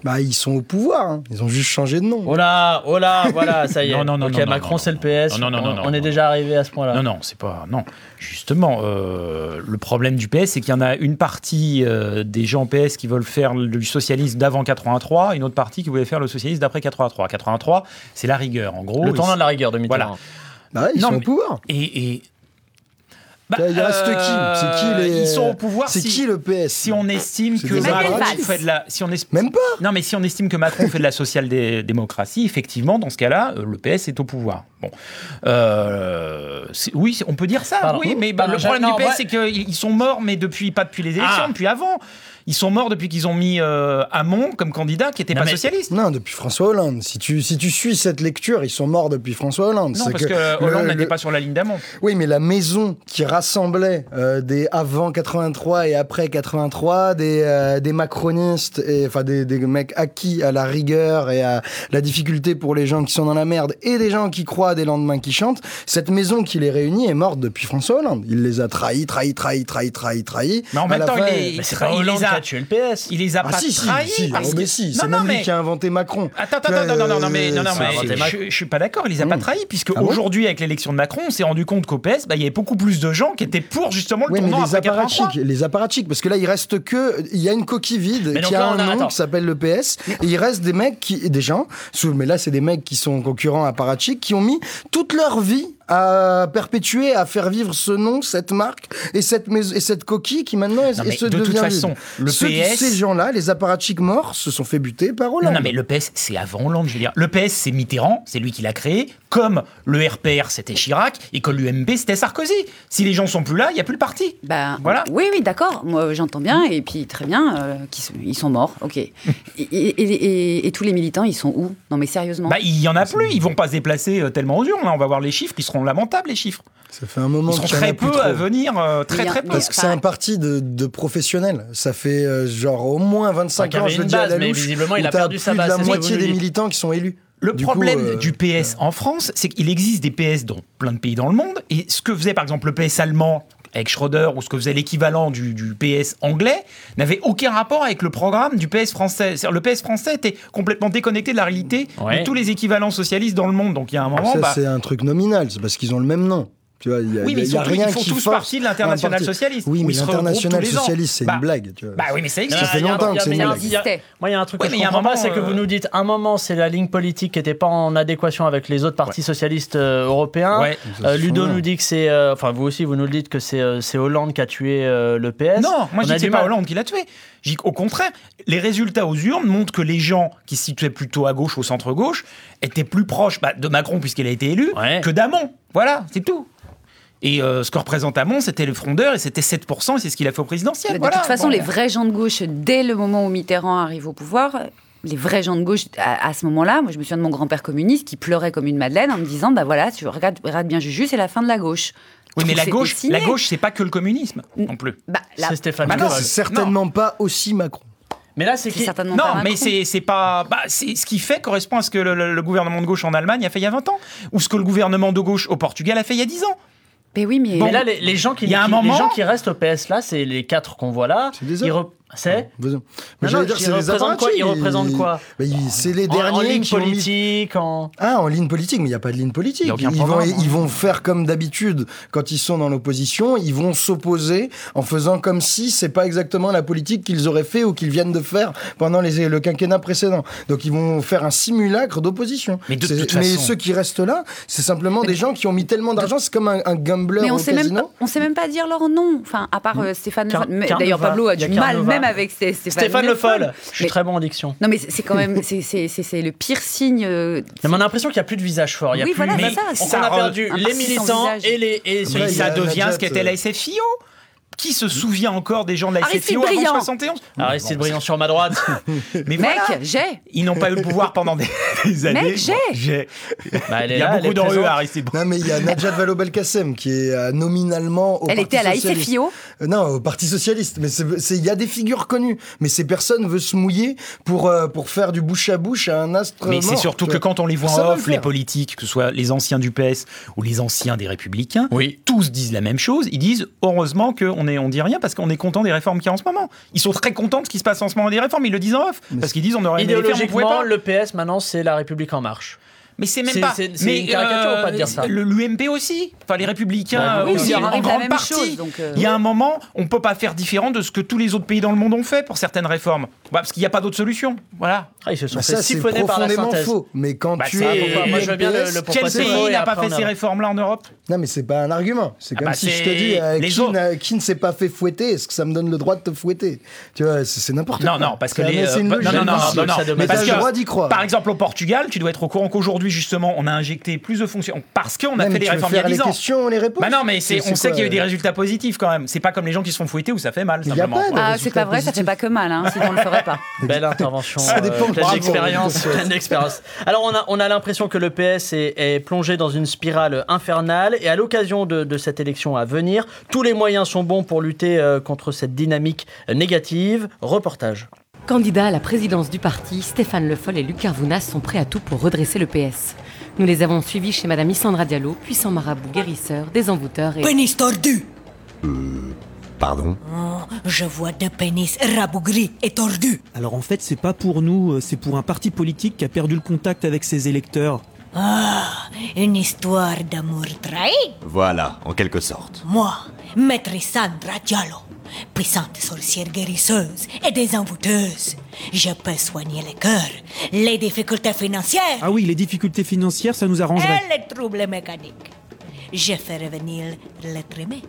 [SPEAKER 5] Bah, ils sont au pouvoir. hein. Ils ont juste changé de nom.
[SPEAKER 1] Oh là, oh là, voilà, ça y est.
[SPEAKER 4] Non, non, non,
[SPEAKER 1] Macron c'est le. PS.
[SPEAKER 4] Non, non, non,
[SPEAKER 1] on,
[SPEAKER 4] non,
[SPEAKER 1] on est
[SPEAKER 4] non.
[SPEAKER 1] déjà arrivé à ce point-là.
[SPEAKER 4] Non, non, c'est pas. Non. Justement, euh, le problème du PS, c'est qu'il y en a une partie euh, des gens PS qui veulent faire le socialisme d'avant 83, une autre partie qui voulait faire le socialisme d'après 83. 83, c'est la rigueur, en gros.
[SPEAKER 1] Le tournant de la rigueur de Mitterrand.
[SPEAKER 4] Voilà.
[SPEAKER 5] Bah ouais, ils
[SPEAKER 4] Non,
[SPEAKER 5] sont au
[SPEAKER 4] mais-
[SPEAKER 5] pouvoir.
[SPEAKER 4] Et. et- Bah,
[SPEAKER 5] Il reste qui?
[SPEAKER 4] Euh,
[SPEAKER 5] C'est qui les.
[SPEAKER 4] Ils sont au pouvoir.
[SPEAKER 5] C'est
[SPEAKER 4] si-
[SPEAKER 5] qui le PS?
[SPEAKER 4] Si on estime que Macron fait de la, si on es-
[SPEAKER 5] Même pas?
[SPEAKER 4] Non, mais si on estime que Macron fait de la social-démocratie, effectivement, dans ce cas-là, euh, le PS est au pouvoir. Bon, Euh, oui, on peut dire ça.
[SPEAKER 1] Pardon.
[SPEAKER 4] oui, mais bah, le problème
[SPEAKER 1] non,
[SPEAKER 4] du PS,
[SPEAKER 1] ouais.
[SPEAKER 4] c'est qu'ils sont morts, mais depuis pas depuis les élections,
[SPEAKER 1] Ah.
[SPEAKER 4] depuis avant. Ils sont morts depuis qu'ils ont mis euh, Hamon comme candidat, qui n'était pas
[SPEAKER 1] mais-
[SPEAKER 4] socialiste.
[SPEAKER 5] Non, depuis François Hollande. Si tu, si tu suis cette lecture, ils sont morts depuis François Hollande.
[SPEAKER 4] Non, parce que, Hollande n'était
[SPEAKER 5] le-
[SPEAKER 4] pas sur la ligne d'Hamon.
[SPEAKER 5] Oui, mais la maison qui rassemblait euh, des avant 83 et après 83, des, euh, des macronistes, et, enfin des, des mecs acquis à la rigueur et à la difficulté pour les gens qui sont dans la merde, et des gens qui croient à des lendemains qui chantent, cette maison qui les réunit est morte depuis François Hollande. Il les a trahis, trahis, trahis, trahis, trahis, trahis.
[SPEAKER 4] Mais en
[SPEAKER 5] À
[SPEAKER 4] même
[SPEAKER 5] la
[SPEAKER 4] temps,
[SPEAKER 5] fin,
[SPEAKER 4] il est- il
[SPEAKER 1] Hollande
[SPEAKER 4] les a-
[SPEAKER 1] a tué le PS.
[SPEAKER 4] Il les a
[SPEAKER 5] Ah
[SPEAKER 4] pas
[SPEAKER 5] si,
[SPEAKER 4] trahis.
[SPEAKER 5] si,
[SPEAKER 4] parce
[SPEAKER 5] oh,
[SPEAKER 4] que-
[SPEAKER 5] mais si,
[SPEAKER 4] Non,
[SPEAKER 5] c'est même lui qui a inventé Macron.
[SPEAKER 4] Attends, attends, attends, non, non, non, mais, non, non,
[SPEAKER 5] c'est
[SPEAKER 4] mais
[SPEAKER 5] inventé
[SPEAKER 4] je, suis pas d'accord, il les a pas
[SPEAKER 5] Mmh.
[SPEAKER 4] trahis, puisque
[SPEAKER 5] Ah
[SPEAKER 4] aujourd'hui, avec l'élection de Macron, on s'est rendu compte qu'au PS, bah, il y avait beaucoup plus de gens qui étaient pour justement le
[SPEAKER 5] Oui, mais les
[SPEAKER 4] après 83.
[SPEAKER 5] apparatchiks, les apparatchiks, parce que là, il reste que, il y a une coquille vide
[SPEAKER 1] Mais
[SPEAKER 5] qui a un nom qui s'appelle le PS, et il reste des mecs qui, des gens, mais là, c'est des mecs qui sont concurrents apparatchiks, qui ont mis toute leur vie à perpétuer, à faire vivre ce nom, cette marque et cette et cette coquille qui maintenant est,
[SPEAKER 4] Non, mais
[SPEAKER 5] se
[SPEAKER 4] de toute façon, le
[SPEAKER 5] Ceux-
[SPEAKER 4] PS
[SPEAKER 5] ces gens-là, les apparatchiks morts, se sont fait buter par
[SPEAKER 4] Non,
[SPEAKER 5] Hollande.
[SPEAKER 4] non, mais le PS, c'est avant Hollande, je veux dire. Le PS, c'est Mitterrand, c'est lui qui l'a créé, comme le RPR, c'était Chirac, et que l'UMP, c'était Sarkozy. Si les gens sont plus là, il n'y a plus le parti.
[SPEAKER 3] Ben,
[SPEAKER 4] Voilà.
[SPEAKER 3] Oui, oui, d'accord. Moi, j'entends bien. Et puis, très bien, euh, qu'ils sont- ils sont morts. OK. et, et- et- et tous les militants, ils sont où? Non, mais sérieusement.
[SPEAKER 4] Bah, il y en a plus, ils vont pas se déplacer euh, tellement aux urnes. Là, on va voir les chiffres, ils seront lamentables, les chiffres.
[SPEAKER 5] Ça fait un moment
[SPEAKER 4] Ils
[SPEAKER 5] a
[SPEAKER 4] très
[SPEAKER 5] plus
[SPEAKER 4] peu à venir, euh, très très peu.
[SPEAKER 5] Parce que c'est un parti de, de professionnels. Ça fait euh, genre au moins 25
[SPEAKER 1] Enfin,
[SPEAKER 5] ans, je le dis à la
[SPEAKER 1] mais
[SPEAKER 5] louche,
[SPEAKER 1] visiblement, il a perdu sa
[SPEAKER 5] plus
[SPEAKER 1] base,
[SPEAKER 5] de la moitié des militants qui sont élus.
[SPEAKER 4] Le
[SPEAKER 5] Du
[SPEAKER 4] problème
[SPEAKER 5] coup, euh,
[SPEAKER 4] du PS en France, c'est qu'il existe des PS dans plein de pays dans le monde. Et ce que faisait par exemple le PS allemand avec Schroeder ou ce que faisait l'équivalent du, du PS anglais n'avait aucun rapport avec le programme du PS français. Le PS français était complètement déconnecté de la réalité
[SPEAKER 1] Ouais.
[SPEAKER 4] de tous les équivalents socialistes dans le monde. Donc il y a un moment,
[SPEAKER 5] Ça,
[SPEAKER 4] bah,
[SPEAKER 5] c'est un truc nominal, c'est parce qu'ils ont le même nom. Tu vois, il y a,
[SPEAKER 4] oui,
[SPEAKER 5] il
[SPEAKER 4] mais
[SPEAKER 5] y a
[SPEAKER 4] surtout,
[SPEAKER 5] rien
[SPEAKER 4] ils font
[SPEAKER 5] qui
[SPEAKER 4] tous
[SPEAKER 5] force
[SPEAKER 4] partie de l'international socialiste.
[SPEAKER 5] Oui, mais
[SPEAKER 4] ils
[SPEAKER 5] l'international socialiste, c'est
[SPEAKER 4] Bah,
[SPEAKER 5] une blague. Tu vois.
[SPEAKER 4] Bah oui, mais ça existe.
[SPEAKER 5] Ça fait longtemps que c'est
[SPEAKER 1] mais il y a
[SPEAKER 5] une blague.
[SPEAKER 1] Moi, il y a un truc que je
[SPEAKER 4] mais il y a un
[SPEAKER 1] comprends pas,
[SPEAKER 4] moment,
[SPEAKER 1] c'est que
[SPEAKER 4] euh,
[SPEAKER 1] vous nous dites un moment, c'est la ligne politique qui n'était pas en adéquation avec les autres partis socialistes euh, européens. Euh, Ludo nous dit que c'est, enfin vous aussi, vous nous le dites que c'est Hollande qui a tué le PS.
[SPEAKER 4] Non, moi je dis pas. Hollande qui l'a tué. Qu'au contraire, les résultats aux urnes montrent que les gens qui se situaient plutôt à gauche, au centre-gauche, étaient plus proches bah, de Macron puisqu'il a été élu
[SPEAKER 1] Ouais.
[SPEAKER 4] que d'Amon. Voilà, c'est tout. Et euh, ce que représente Amon, c'était le frondeur et c'était 7%, et c'est ce qu'il a fait au présidentiel.
[SPEAKER 3] De
[SPEAKER 4] voilà.
[SPEAKER 3] toute façon,
[SPEAKER 4] Bon.
[SPEAKER 3] les vrais gens de gauche, dès le moment où Mitterrand arrive au pouvoir, les vrais gens de gauche, à, à ce moment-là, moi je me souviens de mon grand-père communiste qui pleurait comme une madeleine en me disant, bah voilà, tu regardes, regardes bien Juju, c'est la fin de la gauche.
[SPEAKER 4] Oui, mais la gauche,
[SPEAKER 3] dessiné.
[SPEAKER 4] la gauche, c'est pas que le communisme non plus.
[SPEAKER 3] Bah, là,
[SPEAKER 1] C'est Stéphane
[SPEAKER 4] Bah.
[SPEAKER 5] C'est certainement pas aussi Macron.
[SPEAKER 1] Mais là, c'est
[SPEAKER 3] certainement pas
[SPEAKER 4] Non, mais c'est c'est pas. Bah, c'est ce qui fait correspond à ce que le, le- le gouvernement de gauche en Allemagne a fait il y a 20 ans, ou ce que le gouvernement de gauche au Portugal a fait il y a 10 ans.
[SPEAKER 3] Mais oui, mais
[SPEAKER 1] Mais là, les, les gens qui,
[SPEAKER 4] Il y a un
[SPEAKER 1] qui-
[SPEAKER 4] moment-
[SPEAKER 1] les gens qui restent au PS là, c'est les quatre qu'on voit là.
[SPEAKER 5] C'est des
[SPEAKER 1] Ils
[SPEAKER 5] hommes.
[SPEAKER 1] C'est
[SPEAKER 5] j'allais dire,
[SPEAKER 1] ils
[SPEAKER 5] c'est les
[SPEAKER 1] représentent quoi? Ils représentent quoi?
[SPEAKER 5] Bah, ils- C'est les
[SPEAKER 1] en, en
[SPEAKER 5] derniers
[SPEAKER 1] ligne
[SPEAKER 5] qui ont mis
[SPEAKER 1] politique, en.
[SPEAKER 5] Ah, en ligne politique, mais il n'y a pas de ligne politique. Ils, vont,
[SPEAKER 4] programme, hein.
[SPEAKER 5] ils vont faire comme d'habitude quand ils sont dans l'opposition, ils vont s'opposer en faisant comme si c'est pas exactement la politique qu'ils auraient fait ou qu'ils viennent de faire pendant les, le quinquennat précédent. Donc ils vont faire un simulacre d'opposition.
[SPEAKER 4] Mais de
[SPEAKER 5] C'est-
[SPEAKER 4] toute
[SPEAKER 5] mais
[SPEAKER 4] façon-
[SPEAKER 5] ceux qui restent là, c'est simplement des gens qui ont mis tellement d'argent, c'est comme un, un gambler
[SPEAKER 3] Mais on
[SPEAKER 5] au
[SPEAKER 3] sait même pas, même dire leur nom. Enfin, à part euh, Stéphane.
[SPEAKER 1] Car-
[SPEAKER 3] mais
[SPEAKER 1] Carnova.
[SPEAKER 3] D'ailleurs, Pablo a du mal
[SPEAKER 1] Carnova.
[SPEAKER 3] Même avec ses- Stéphane,
[SPEAKER 1] Stéphane Le Foll. Je suis
[SPEAKER 3] Mais-
[SPEAKER 1] très bon en diction.
[SPEAKER 3] Non, mais c'est quand même, c'est- c'est c'est- c'est le pire signe. euh,
[SPEAKER 1] Mais on a l'impression qu'il n'y a plus de visage fort. Il y a
[SPEAKER 3] Oui,
[SPEAKER 1] plus...
[SPEAKER 3] voilà,
[SPEAKER 1] mais
[SPEAKER 3] ça,
[SPEAKER 1] on a perdu les militants et les. Et ceux
[SPEAKER 5] y
[SPEAKER 4] ça devient ce qu'était la
[SPEAKER 5] euh,
[SPEAKER 4] SFIO. Qui se souvient encore des gens de la
[SPEAKER 3] Aristide
[SPEAKER 4] SFIO avant
[SPEAKER 3] Briand.
[SPEAKER 4] 71
[SPEAKER 1] Aristide Briand sur ma droite.
[SPEAKER 4] Mais
[SPEAKER 3] Mec,
[SPEAKER 4] voilà.
[SPEAKER 3] j'ai.
[SPEAKER 4] Ils n'ont pas eu le pouvoir pendant des, des années.
[SPEAKER 3] Mec, j'ai.
[SPEAKER 4] J'ai.
[SPEAKER 1] Bah, elle est
[SPEAKER 4] Il y a
[SPEAKER 1] là,
[SPEAKER 4] beaucoup
[SPEAKER 1] présente.
[SPEAKER 4] à Aristide.
[SPEAKER 5] Non, mais il y a Najat Vallaud-Belkacem qui est euh, nominalement au
[SPEAKER 3] Elle
[SPEAKER 5] Parti
[SPEAKER 3] était à la
[SPEAKER 5] Socialiste.
[SPEAKER 3] ICFIO.
[SPEAKER 5] Euh, Non, au Parti Socialiste. Mais c'est- c'est- il y a des figures connues. Mais ces personnes veulent se mouiller pour, euh, pour faire du bouche à bouche à un astre
[SPEAKER 4] Mais c'est surtout que quand on les voit
[SPEAKER 5] Ça
[SPEAKER 4] en
[SPEAKER 5] va le
[SPEAKER 4] off, les politiques, que ce soit les anciens du PS ou les anciens des Républicains,
[SPEAKER 1] Oui.
[SPEAKER 4] tous disent la même chose. Ils disent heureusement qu'on est, on dit rien parce qu'on est content des réformes qu'il y a en ce moment. Ils sont très contents de ce qui se passe en ce moment des réformes. Ils le disent en off parce qu'ils disent on aurait aimé les faire, on pouvait
[SPEAKER 1] Idéologiquement,
[SPEAKER 4] pas.
[SPEAKER 1] le PS maintenant c'est la République en marche.
[SPEAKER 4] Mais c'est même pas. mais
[SPEAKER 1] une caricature ou pas de dire ça
[SPEAKER 4] Le l'UMP aussi. Enfin, les Républicains
[SPEAKER 1] Bah, oui,
[SPEAKER 4] aussi,
[SPEAKER 1] il
[SPEAKER 4] en grande
[SPEAKER 3] même
[SPEAKER 4] partie.
[SPEAKER 3] chose, donc, euh,
[SPEAKER 4] Il y a un moment, on peut pas faire différent de ce que tous les autres pays dans le monde ont fait pour certaines réformes. Bah, parce qu'il n'y a pas d'autre solution. Voilà.
[SPEAKER 1] Ah, ils se sont
[SPEAKER 5] Bah,
[SPEAKER 1] fait
[SPEAKER 5] ça, c'est
[SPEAKER 1] par la
[SPEAKER 5] profondément
[SPEAKER 1] synthèse.
[SPEAKER 5] faux. Mais quand
[SPEAKER 4] Bah,
[SPEAKER 5] tu es.
[SPEAKER 1] Moi, je veux bien le- le
[SPEAKER 4] Quel pays n'a pas fait ces réformes-là en Europe?
[SPEAKER 5] Non, mais c'est pas un argument. C'est
[SPEAKER 4] Ah
[SPEAKER 5] comme si je te dis euh,
[SPEAKER 4] les
[SPEAKER 5] qui, ne s'est pas fait fouetter, est-ce que ça me donne le droit de te fouetter? Tu vois, c'est n'importe
[SPEAKER 4] Non,
[SPEAKER 5] quoi.
[SPEAKER 4] non, parce que les. euh, non, non, non, non, non.
[SPEAKER 5] Mais
[SPEAKER 4] Parce
[SPEAKER 5] t'as
[SPEAKER 4] que,
[SPEAKER 5] le droit d'y croire.
[SPEAKER 4] Par exemple, au Portugal, tu dois être au courant qu'aujourd'hui, justement, on a injecté plus de fonctions. Parce qu'on a
[SPEAKER 5] Non,
[SPEAKER 4] fait les
[SPEAKER 5] veux
[SPEAKER 4] réformes il y a
[SPEAKER 5] faire
[SPEAKER 4] 10
[SPEAKER 5] les
[SPEAKER 4] ans.
[SPEAKER 5] questions, on les répond.
[SPEAKER 4] Bah non, mais c'est,
[SPEAKER 5] C'est-
[SPEAKER 4] on
[SPEAKER 5] c'est
[SPEAKER 4] sait qu'il y a eu des
[SPEAKER 5] euh,
[SPEAKER 4] résultats positifs quand même. C'est pas comme les gens qui se font fouetter où ça fait mal,
[SPEAKER 5] Il y a
[SPEAKER 4] simplement.
[SPEAKER 5] pas de-
[SPEAKER 3] Ah, c'est pas vrai, ça fait pas que mal, hein, sinon on le ferait pas.
[SPEAKER 1] Belle intervention.
[SPEAKER 5] Ça dépend,
[SPEAKER 1] euh, pleine
[SPEAKER 5] bravo,
[SPEAKER 1] d'expérience. Alors, on a, on a l'impression que le PS est, est plongé dans une spirale infernale. Et à l'occasion de, de cette élection à venir, tous les moyens sont bons pour lutter euh, contre cette dynamique négative. Reportage.
[SPEAKER 11] Candidats à la présidence du parti, Stéphane Le Foll et Luc Carvounas sont prêts à tout pour redresser le PS. Nous les avons suivis chez Madame Isandra Diallo, puissant marabout guérisseur, désenvoûteur et...
[SPEAKER 12] Pénis tordu
[SPEAKER 7] Pardon?
[SPEAKER 12] Oh, Je vois deux pénis rabougris et tordus.
[SPEAKER 8] Alors en fait, c'est pas pour nous, euh, c'est pour un parti politique qui a perdu le contact avec ses électeurs.
[SPEAKER 12] Ah, une histoire d'amour trahi
[SPEAKER 7] Voilà, en quelque sorte.
[SPEAKER 12] Moi, maître Sandra Diallo, puissante sorcière guérisseuse et désenvoûteuse, je peux soigner les cœurs, les difficultés financières
[SPEAKER 8] Ah oui, les difficultés financières, ça nous arrangerait.
[SPEAKER 12] et les troubles mécaniques. Je fais revenir l'être aimé.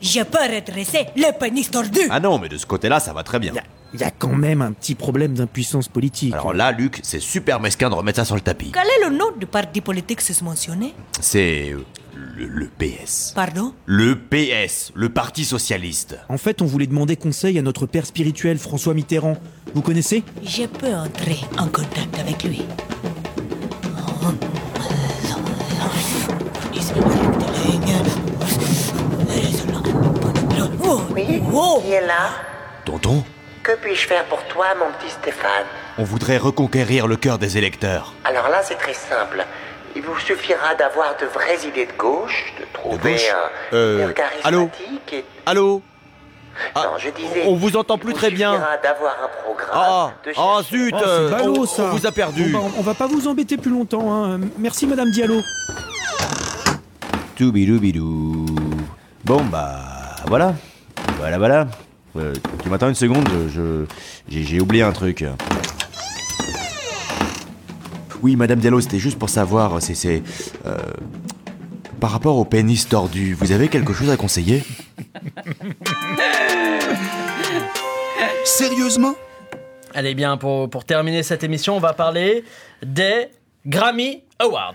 [SPEAKER 12] Je peux redresser le pénis tordu.
[SPEAKER 7] Ah non, mais de ce côté-là, ça va très bien.
[SPEAKER 8] Il y a quand même un petit problème d'impuissance politique.
[SPEAKER 7] Alors là, Luc, c'est super mesquin de remettre ça sur le tapis.
[SPEAKER 12] Quel est le nom du parti politique mentionné?
[SPEAKER 7] C'est euh, le, le PS.
[SPEAKER 12] Pardon?
[SPEAKER 7] Le PS, le Parti Socialiste.
[SPEAKER 8] En fait, on voulait demander conseil à notre père spirituel, François Mitterrand. Vous connaissez?
[SPEAKER 12] Je peux entrer en contact avec lui.
[SPEAKER 13] Oui,
[SPEAKER 12] Oh.
[SPEAKER 13] qui est là
[SPEAKER 7] Tonton,
[SPEAKER 13] Que puis-je faire pour toi, mon petit Stéphane?
[SPEAKER 7] On voudrait reconquérir le cœur des électeurs.
[SPEAKER 13] Alors là, c'est très simple. Il vous suffira d'avoir de vraies idées de gauche, de trouver
[SPEAKER 14] gauche
[SPEAKER 13] un
[SPEAKER 14] Euh,
[SPEAKER 13] leader
[SPEAKER 14] allô
[SPEAKER 13] charismatique et...
[SPEAKER 14] Allô
[SPEAKER 13] Non, je disais...
[SPEAKER 14] On vous entend plus très bien.
[SPEAKER 13] suffira d'avoir un programme,
[SPEAKER 14] Ah,
[SPEAKER 13] de
[SPEAKER 14] ah zut
[SPEAKER 8] Oh, c'est
[SPEAKER 14] euh,
[SPEAKER 8] ballot,
[SPEAKER 14] on,
[SPEAKER 8] ça.
[SPEAKER 14] on vous a perdu.
[SPEAKER 8] Bon, bah, on va pas vous embêter plus longtemps. hein. Merci, Madame Diallo.
[SPEAKER 14] Toubidou-bidou. Bon, bah, voilà. Voilà, voilà. Euh, tu m'attends une seconde, je, j'ai, j'ai oublié un truc. Oui, Madame Diallo, c'était juste pour savoir, c'est, c'est, euh, par rapport au pénis tordu, vous avez quelque chose à conseiller?
[SPEAKER 1] Sérieusement? Allez bien, pour, pour terminer cette émission, on va parler des Grammy Awards.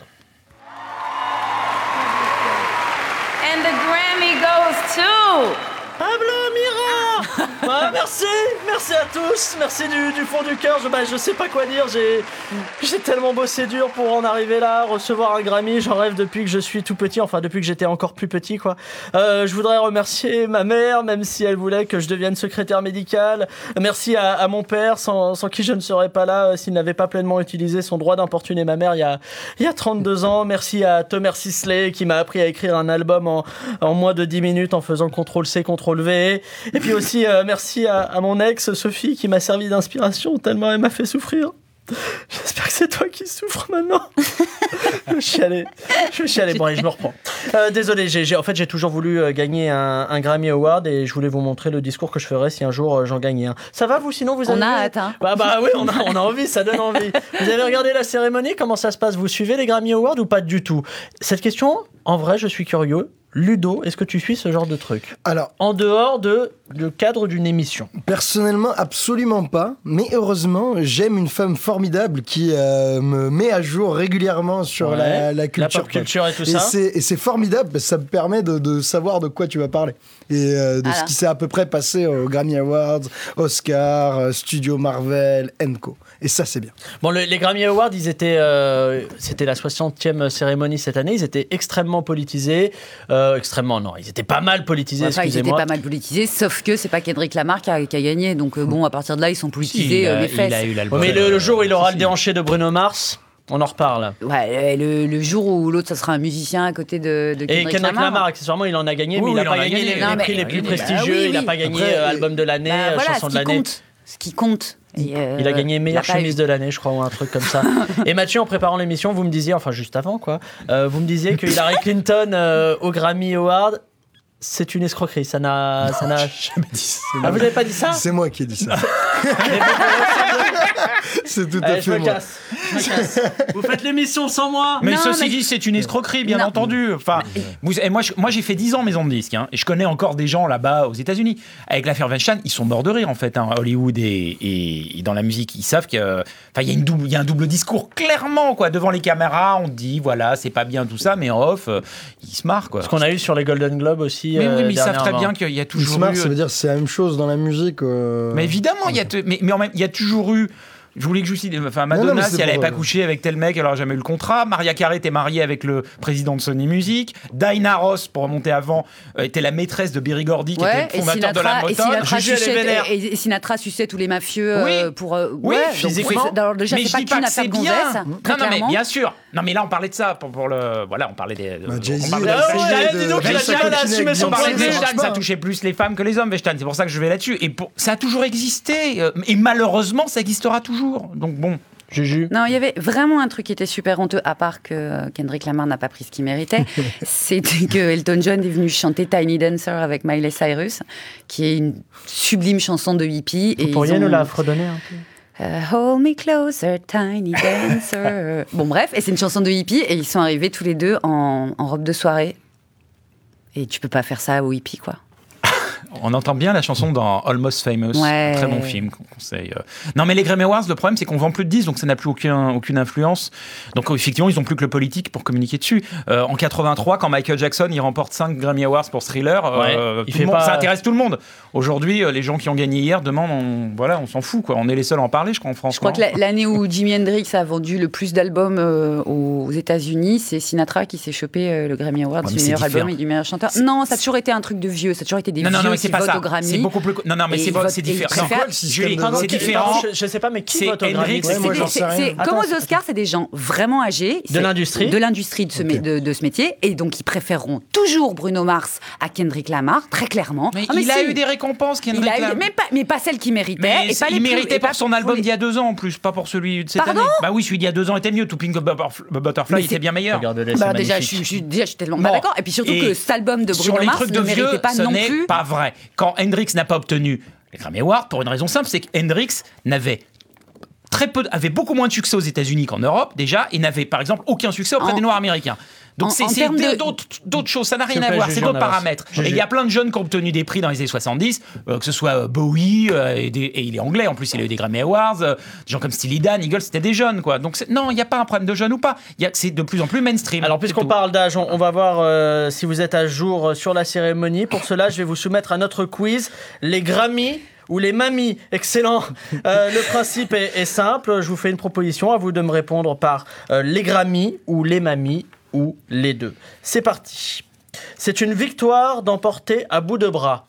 [SPEAKER 15] And the Grammy goes to.
[SPEAKER 1] Pablo Mira Ah, Merci, merci à tous, merci du, fond du cœur. Je, bah, je sais pas quoi dire, j'ai, tellement bossé dur pour en arriver là, recevoir un Grammy. J'en rêve depuis que je suis tout petit, enfin depuis que j'étais encore plus petit, quoi. Euh, je voudrais remercier ma mère, même si elle voulait que je devienne secrétaire médical. Merci à, mon père, sans, qui je ne serais pas là, euh, s'il n'avait pas pleinement utilisé son droit d'importuner ma mère il y a, il y a 32 ans. Merci à Thomas Sisley qui m'a appris à écrire un album en, en moins de 10 minutes en faisant CTRL-C, CTRL-V. Et puis aussi, euh, merci à, à mon ex, Sophie, qui m'a servi d'inspiration tellement elle m'a fait souffrir. J'espère que c'est toi qui souffres maintenant. je vais chialer. Je vais chialer. Bon, allez, je me reprends. Euh, désolé, j'ai, en fait, j'ai toujours voulu euh, gagner un, un Grammy Award et je voulais vous montrer le discours que je ferais si un jour euh, j'en gagnais un. Ça va, vous Sinon, vous
[SPEAKER 3] On
[SPEAKER 1] avez.
[SPEAKER 3] a hâte, hein.
[SPEAKER 1] Bah, bah oui, on a, on a envie, ça donne envie. Vous avez regardé la cérémonie Comment ça se passe? Vous suivez les Grammy Awards ou pas du tout? Cette question, en vrai, je suis curieux. Ludo, est-ce que tu suis ce genre de truc
[SPEAKER 5] Alors,
[SPEAKER 1] en dehors de le cadre d'une émission.
[SPEAKER 5] Personnellement, absolument pas. Mais heureusement, j'aime une femme formidable qui euh, me met à jour régulièrement sur
[SPEAKER 1] Ouais.
[SPEAKER 5] la, la
[SPEAKER 1] La
[SPEAKER 5] culture.
[SPEAKER 1] pop culture et tout
[SPEAKER 5] et
[SPEAKER 1] ça.
[SPEAKER 5] c'est- Et c'est formidable parce que ça me permet de, de savoir de quoi tu vas parler. Et euh, de
[SPEAKER 1] Voilà.
[SPEAKER 5] ce qui s'est à peu près passé aux Grammy Awards, Oscar, euh, Studio Marvel, Co. Et ça, c'est bien.
[SPEAKER 1] Bon, le- les Grammy Awards, ils étaient, euh, c'était la 60e cérémonie cette année. Ils étaient extrêmement politisés, Euh, extrêmement non, ils étaient pas mal politisés.
[SPEAKER 3] Enfin, ils étaient pas mal politisés, sauf que c'est pas Kendrick Lamar qui a, qui a gagné. Donc euh, bon, à partir de là, ils sont politisés
[SPEAKER 1] il a-
[SPEAKER 3] euh, les
[SPEAKER 1] il
[SPEAKER 3] fesses.
[SPEAKER 1] a eu l'album. Ouais, mais le, le jour où il aura le déhanché de Bruno Mars, on en reparle.
[SPEAKER 3] Ouais, le, le jour où l'autre, ça sera un musicien à côté de, de
[SPEAKER 1] Et
[SPEAKER 3] Kendrick,
[SPEAKER 1] Kendrick Lamar,
[SPEAKER 3] Lamar.
[SPEAKER 1] accessoirement, il en a gagné,
[SPEAKER 3] Oui,
[SPEAKER 1] mais il n'a pas
[SPEAKER 3] en a
[SPEAKER 1] gagné les,
[SPEAKER 3] Non,
[SPEAKER 1] les
[SPEAKER 3] mais-
[SPEAKER 1] prix les plus
[SPEAKER 3] Bah
[SPEAKER 1] prestigieux.
[SPEAKER 3] oui,
[SPEAKER 1] il n'a pas gagné
[SPEAKER 5] Après,
[SPEAKER 1] album de l'année,
[SPEAKER 3] Bah, voilà,
[SPEAKER 1] chanson
[SPEAKER 3] ce
[SPEAKER 1] de l'année.
[SPEAKER 3] Ce qui compte. Et, euh,
[SPEAKER 1] Il a gagné meilleure chemise
[SPEAKER 3] eu-
[SPEAKER 1] de l'année, je crois, ou un truc comme ça. Et Mathieu, en préparant l'émission, vous me disiez, enfin juste avant, quoi, euh, vous me disiez que Hillary Clinton euh, au Grammy Award, c'est une escroquerie. Ça n'a, ça n'a jamais dit ça. Ah, vous n'avez pas dit ça
[SPEAKER 5] C'est moi qui ai dit ça. c'est tout à
[SPEAKER 1] je
[SPEAKER 5] fait
[SPEAKER 1] me
[SPEAKER 5] moi.
[SPEAKER 1] casse. Je me casse. Vous faites l'émission sans moi
[SPEAKER 4] Mais ceci dit, c'est une escroquerie, bien entendu. Enfin, vous- et moi, je- moi, j'ai fait 10 ans maison de disques, hein, et je connais encore des gens là-bas aux États-Unis. Avec l'affaire Weinstein, ils sont morts de rire en fait, hein, Hollywood et, et- et dans la musique, ils savent qu'il y a, enfin, il y a une double, il y a un double discours clairement quoi. Devant les caméras, on dit voilà, c'est pas bien tout ça, mais en off, euh, ils se marrent quoi.
[SPEAKER 1] Ce qu'on a eu sur les Golden Globes aussi.
[SPEAKER 4] Mais
[SPEAKER 1] euh,
[SPEAKER 4] oui, mais ils savent très
[SPEAKER 1] dernièrement.
[SPEAKER 4] bien qu'il y a toujours
[SPEAKER 5] se marre,
[SPEAKER 4] eu.
[SPEAKER 5] ça veut dire que c'est la même chose dans la musique. euh.
[SPEAKER 4] Mais évidemment, il y a, mais, en même, il y a toujours eu. Je voulais que je cite, enfin
[SPEAKER 5] Non, non,
[SPEAKER 4] Madonna,
[SPEAKER 5] mais c'est
[SPEAKER 4] si elle n'avait pas
[SPEAKER 5] euh,
[SPEAKER 4] couché avec tel mec, elle n'aurait jamais eu le contrat. Maria Carey était mariée avec le président de Sony Music. Dinah Ross, pour remonter avant, euh, était la maîtresse de Berry Gordy, qui
[SPEAKER 3] Ouais,
[SPEAKER 4] était
[SPEAKER 3] et
[SPEAKER 4] le fondateur de la
[SPEAKER 3] Sinatra, et
[SPEAKER 4] Motown.
[SPEAKER 3] Sinatra, suçait,
[SPEAKER 4] vénère.
[SPEAKER 3] et, et Sinatra suçait tous les mafieux euh,
[SPEAKER 4] Oui.
[SPEAKER 3] pour. euh,
[SPEAKER 4] Oui,
[SPEAKER 3] ouais, donc,
[SPEAKER 4] physiquement.
[SPEAKER 3] c'est- alors, déjà,
[SPEAKER 4] mais je
[SPEAKER 3] pas
[SPEAKER 4] dis pas que c'est
[SPEAKER 3] de
[SPEAKER 4] bien.
[SPEAKER 3] gonzesse.
[SPEAKER 4] Non, non, mais bien sûr. Non, mais là, on parlait de ça pour, pour le. Voilà, on parlait des.
[SPEAKER 5] Bah,
[SPEAKER 4] on
[SPEAKER 5] Jay-Z,
[SPEAKER 4] parlait
[SPEAKER 5] il a
[SPEAKER 4] de
[SPEAKER 5] essayé
[SPEAKER 4] Weinstein.
[SPEAKER 5] de-
[SPEAKER 1] dis donc, il a
[SPEAKER 5] Weinstein
[SPEAKER 1] du mal à
[SPEAKER 5] continue
[SPEAKER 1] assumer
[SPEAKER 5] avec
[SPEAKER 1] son
[SPEAKER 5] ça
[SPEAKER 4] touchait plus les femmes que les hommes, Weinstein. C'est pour ça que je vais là-dessus. Et ça a toujours existé. euh, Et malheureusement, ça existera toujours. Donc bon.
[SPEAKER 1] Juju.
[SPEAKER 3] Non, il y avait vraiment un truc qui était super honteux, à part que Kendrick Lamar n'a pas pris ce qu'il méritait. C'était que Elton John est venu chanter Tiny Dancer avec Miley Cyrus, qui est une sublime chanson de hippie.
[SPEAKER 1] Vous
[SPEAKER 3] et
[SPEAKER 1] pourriez nous
[SPEAKER 3] ont-
[SPEAKER 1] la fredonner un peu?
[SPEAKER 3] Euh, Hold me closer, tiny dancer. bon, bref, et c'est une chanson de hippie, et ils sont arrivés tous les deux en, en robe de soirée. Et tu peux pas faire ça au hippie, quoi.
[SPEAKER 4] On entend bien la chanson dans Almost Famous,
[SPEAKER 3] Ouais.
[SPEAKER 4] très bon film qu'on conseille. euh. Non, mais les Grammy Awards, le problème c'est qu'on vend plus de 10, donc ça n'a plus aucun, aucune influence. Donc effectivement, ils ont plus que le politique pour communiquer dessus. Euh, en 83, quand Michael Jackson il remporte 5 Grammy Awards pour Thriller, euh,
[SPEAKER 1] il
[SPEAKER 4] tout
[SPEAKER 1] fait
[SPEAKER 4] le monde-
[SPEAKER 1] pas-
[SPEAKER 4] ça intéresse tout le monde. Aujourd'hui, les gens qui ont gagné hier demandent, on, voilà, on s'en fout quoi. On est les seuls à en parler, je crois en France.
[SPEAKER 3] Je crois que la- l'année où Jimi Hendrix a vendu le plus d'albums euh, aux États-Unis, c'est Sinatra qui s'est chopé le Grammy Award
[SPEAKER 4] Ouais,
[SPEAKER 3] du meilleur album et du meilleur chanteur. Non, ça a toujours été un truc de vieux, ça a toujours été des
[SPEAKER 4] Non,
[SPEAKER 3] vieux
[SPEAKER 4] non, non, mais c'est pas ça. C'est beaucoup plus. Non, non, mais c'est différent. Julie, c'est différent.
[SPEAKER 1] je, sais pas, mais qui
[SPEAKER 4] C'est
[SPEAKER 1] vote au Grammy?
[SPEAKER 3] Comme aux Oscars, c'est des gens vraiment âgés.
[SPEAKER 1] De l'industrie?
[SPEAKER 3] De l'industrie de, ce mé- de, de ce métier. Et donc, ils préféreront toujours Bruno Mars à Kendrick Lamar, très clairement.
[SPEAKER 4] Mais
[SPEAKER 3] Ah,
[SPEAKER 4] il a eu des récompenses,
[SPEAKER 3] Il
[SPEAKER 4] Kendrick
[SPEAKER 3] eu-
[SPEAKER 4] Lamar.
[SPEAKER 3] mais, pas, mais pas celles qu'il méritait.
[SPEAKER 4] Mais
[SPEAKER 3] et pas les
[SPEAKER 4] il méritait pour son album d'il y a deux ans en plus, pas pour celui de cette
[SPEAKER 3] Pardon
[SPEAKER 4] année. Bah oui, celui d'il y a deux ans était mieux. To Pink Butterfly était bien meilleur.
[SPEAKER 3] Bah, déjà, je, suis- je suis- déjà, je suis tellement
[SPEAKER 4] Bon.
[SPEAKER 3] pas d'accord. Et puis surtout
[SPEAKER 4] Et
[SPEAKER 3] que cet album de Bruno Mars ne méritait pas non plus.
[SPEAKER 4] pas vrai. Quand Hendrix n'a pas obtenu les Grammy Awards, pour une raison simple, c'est que Hendrix n'avait très peu, avait beaucoup moins de succès aux États-Unis qu'en Europe déjà, et n'avait par exemple aucun succès auprès
[SPEAKER 3] En-
[SPEAKER 4] des Noirs américains. Donc
[SPEAKER 3] en-
[SPEAKER 4] c'est d'autres choses, ça n'a rien à voir, c'est d'autres paramètres. Et il y a plein de jeunes qui ont obtenu des prix dans les années 70, euh, que ce soit euh, Bowie, euh, et, des- et il est anglais en plus, il a eu des Grammy Awards, euh, des gens comme Steely Dan, Eagles, c'était des jeunes quoi. Donc non, il n'y a pas un problème de jeunes ou pas, Il y a- c'est de plus en plus mainstream.
[SPEAKER 1] Alors, puisqu'on parle d'âge, on, on va voir euh, si vous êtes à jour sur la cérémonie. Pour cela, je vais vous soumettre à notre quiz les Grammys ou les mamies. Excellent. Euh, le principe est, est simple. Je vous fais une proposition. À vous de me répondre par euh, les Grammys ou les mamies ou les deux. C'est parti. C'est une victoire d'emporter à bout de bras.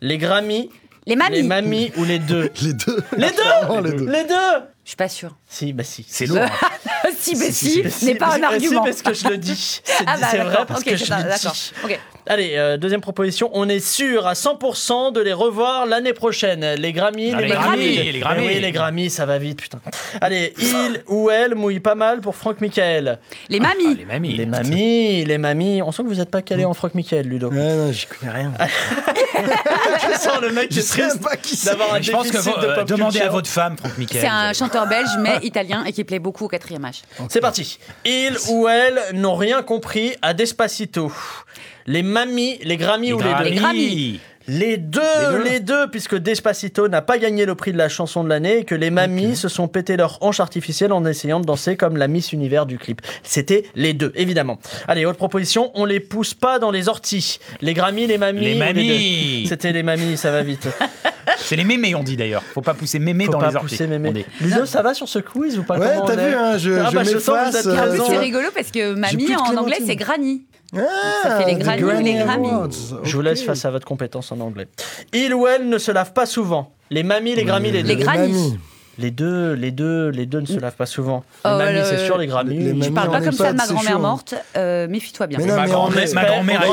[SPEAKER 1] Les Grammys,
[SPEAKER 3] Les mamies.
[SPEAKER 1] les mamies ou les deux
[SPEAKER 5] Les deux.
[SPEAKER 1] Les deux
[SPEAKER 5] les deux.
[SPEAKER 1] Les deux
[SPEAKER 3] Je suis pas sûre.
[SPEAKER 1] Si, bah si.
[SPEAKER 4] C'est lourd. hein.
[SPEAKER 3] si, mais
[SPEAKER 1] Si,
[SPEAKER 3] si,
[SPEAKER 1] si, si,
[SPEAKER 3] n'est pas
[SPEAKER 1] si,
[SPEAKER 3] un
[SPEAKER 1] si,
[SPEAKER 3] argument.
[SPEAKER 1] parce que je le dis. C'est
[SPEAKER 3] Ah bah,
[SPEAKER 1] c'est vrai
[SPEAKER 3] d'accord.
[SPEAKER 1] parce que je le
[SPEAKER 3] d'accord.
[SPEAKER 1] dis.
[SPEAKER 3] Ok.
[SPEAKER 1] Allez, euh, deuxième proposition. On est sûr à 100% de les revoir l'année prochaine. Les Grammys,
[SPEAKER 4] Ah,
[SPEAKER 1] les,
[SPEAKER 4] les. Grammys, les Grammys.
[SPEAKER 1] Eh oui, les Grammys, ça va vite, putain. Allez, il ou elle mouille pas mal pour Franck Michael.
[SPEAKER 3] Les mamies.
[SPEAKER 4] Ah, les mamies.
[SPEAKER 1] Les mamies, les mamies. On sent que vous n'êtes pas calé en Franck Michael, Ludo.
[SPEAKER 5] Ouais, non, j'y connais rien.
[SPEAKER 1] Je sens le mec qui
[SPEAKER 5] Je
[SPEAKER 1] est triste
[SPEAKER 5] pas qui c'est.
[SPEAKER 1] d'avoir un
[SPEAKER 4] Je pense que
[SPEAKER 1] déficit de
[SPEAKER 4] euh,
[SPEAKER 1] pop
[SPEAKER 4] demandez à votre femme, Franck Michael.
[SPEAKER 3] C'est un chanteur belge, mais italien, et qui plaît beaucoup au quatrième âge.
[SPEAKER 1] C'est parti. Il ou elle n'ont rien compris à Despacito. Les mamies, les Grammys ou les deux
[SPEAKER 3] Les Grammys.
[SPEAKER 1] Les deux, les deux, puisque Despacito n'a pas gagné le prix de la chanson de l'année et que les mamies se sont pété leur hanche artificielle en essayant de danser comme la Miss Univers du clip. C'était les deux, évidemment. Allez, autre proposition, on les pousse pas dans les orties. Les Grammys, les mamies.
[SPEAKER 4] Les mamies.
[SPEAKER 1] deux C'était les mamies, ça va vite.
[SPEAKER 4] C'est les mémés, on dit d'ailleurs. Faut pas pousser mémé
[SPEAKER 1] Faut
[SPEAKER 4] dans
[SPEAKER 1] pas
[SPEAKER 4] les orties.
[SPEAKER 1] mémé. Ludo, ça va sur ce quiz ou pas?
[SPEAKER 5] Ouais, t'as vu, hein, je-
[SPEAKER 1] Ah
[SPEAKER 5] je
[SPEAKER 1] bah, sens que vous
[SPEAKER 5] m'efface, euh,
[SPEAKER 3] en plus, c'est rigolo parce que mamie, en anglais, c'est granny.
[SPEAKER 5] Ah,
[SPEAKER 3] Ça fait les
[SPEAKER 5] des
[SPEAKER 3] Grammys ou les Grammys
[SPEAKER 5] Awards.
[SPEAKER 1] Je vous laisse face à votre compétence en anglais. Il ou elle ne se lave pas souvent. Les mamies, les Grammys, les deux.
[SPEAKER 3] Les Grammys.
[SPEAKER 5] mamies.
[SPEAKER 1] Les deux, les deux, les deux ne se lavent pas souvent. Les
[SPEAKER 3] Oh,
[SPEAKER 1] mamies,
[SPEAKER 3] le-
[SPEAKER 1] c'est sûr, les Grammys.
[SPEAKER 5] les
[SPEAKER 1] je
[SPEAKER 3] parle
[SPEAKER 5] on
[SPEAKER 3] pas comme ça de ma grand-mère morte. euh, Méfie-toi bien.
[SPEAKER 5] Mais non,
[SPEAKER 4] Ma
[SPEAKER 5] mais
[SPEAKER 4] grand-mère- ma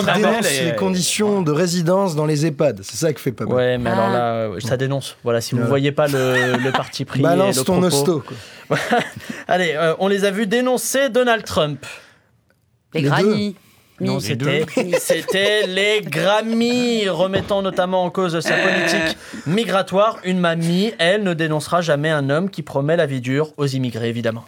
[SPEAKER 4] très
[SPEAKER 5] dénonce les conditions de résidence dans les EHPAD. C'est ça que fait pas mal.
[SPEAKER 1] Ouais, mais alors
[SPEAKER 3] Ah.
[SPEAKER 1] là, euh, ça dénonce. Voilà, si vous
[SPEAKER 5] Voilà.
[SPEAKER 1] voyez pas le, le parti pris. et
[SPEAKER 5] Balance
[SPEAKER 1] le
[SPEAKER 5] ton
[SPEAKER 1] propos.
[SPEAKER 5] hosto.
[SPEAKER 1] Allez, euh, on les a vus dénoncer Donald Trump.
[SPEAKER 3] Les
[SPEAKER 5] Les
[SPEAKER 3] granny.
[SPEAKER 1] Non,
[SPEAKER 3] Mi.
[SPEAKER 1] c'était, c'était les Grammys, remettant notamment en cause sa politique migratoire. Une mamie, elle, ne dénoncera jamais un homme qui promet la vie dure aux immigrés, évidemment.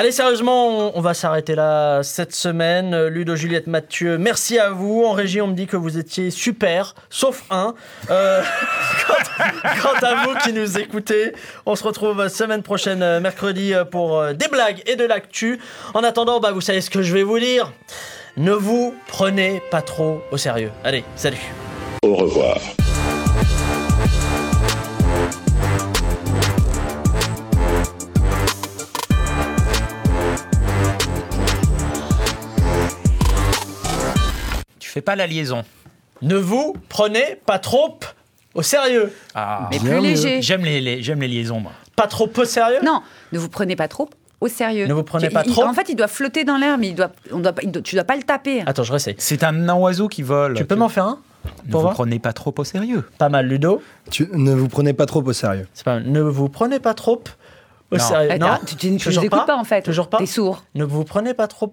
[SPEAKER 1] Allez, sérieusement, on, va s'arrêter là cette semaine. Ludo, Juliette, Mathieu, merci à vous. En régie, on me dit que vous étiez super, sauf un. Euh, quant, à vous qui nous écoutez, on se retrouve semaine prochaine, euh, mercredi, euh, pour des blagues et de l'actu. En attendant, bah, vous savez ce que je vais vous dire. Ne vous prenez pas trop au sérieux. Allez, salut.
[SPEAKER 16] Au revoir.
[SPEAKER 4] Tu fais pas la liaison.
[SPEAKER 1] Ne vous prenez pas trop au sérieux.
[SPEAKER 4] Ah.
[SPEAKER 3] Mais plus léger.
[SPEAKER 4] J'aime les, les- j'aime les liaisons, moi.
[SPEAKER 1] Pas trop au sérieux?
[SPEAKER 3] Non, ne vous prenez pas trop au sérieux.
[SPEAKER 1] Ne vous prenez pas
[SPEAKER 3] il-
[SPEAKER 1] trop
[SPEAKER 3] En fait, il doit flotter dans l'air, mais il doit, on doit, pas- il doit- tu dois pas le taper.
[SPEAKER 1] Attends, je réessaye.
[SPEAKER 4] C'est un oiseau qui vole.
[SPEAKER 1] Tu peux m'en faire un
[SPEAKER 4] Ne
[SPEAKER 1] pour
[SPEAKER 4] vous
[SPEAKER 1] voir?
[SPEAKER 4] prenez pas trop au sérieux.
[SPEAKER 1] Pas mal, Ludo.
[SPEAKER 5] Tu, ne vous prenez pas trop au sérieux.
[SPEAKER 1] C'est pas mal. Ne vous prenez pas trop au
[SPEAKER 4] Non.
[SPEAKER 1] sérieux.
[SPEAKER 3] Attends,
[SPEAKER 1] Non,
[SPEAKER 3] tu, tu, tu
[SPEAKER 1] Toujours
[SPEAKER 3] nous écoutes pas en fait.
[SPEAKER 1] Toujours pas
[SPEAKER 3] T'es sourd.
[SPEAKER 1] Ne vous prenez pas trop.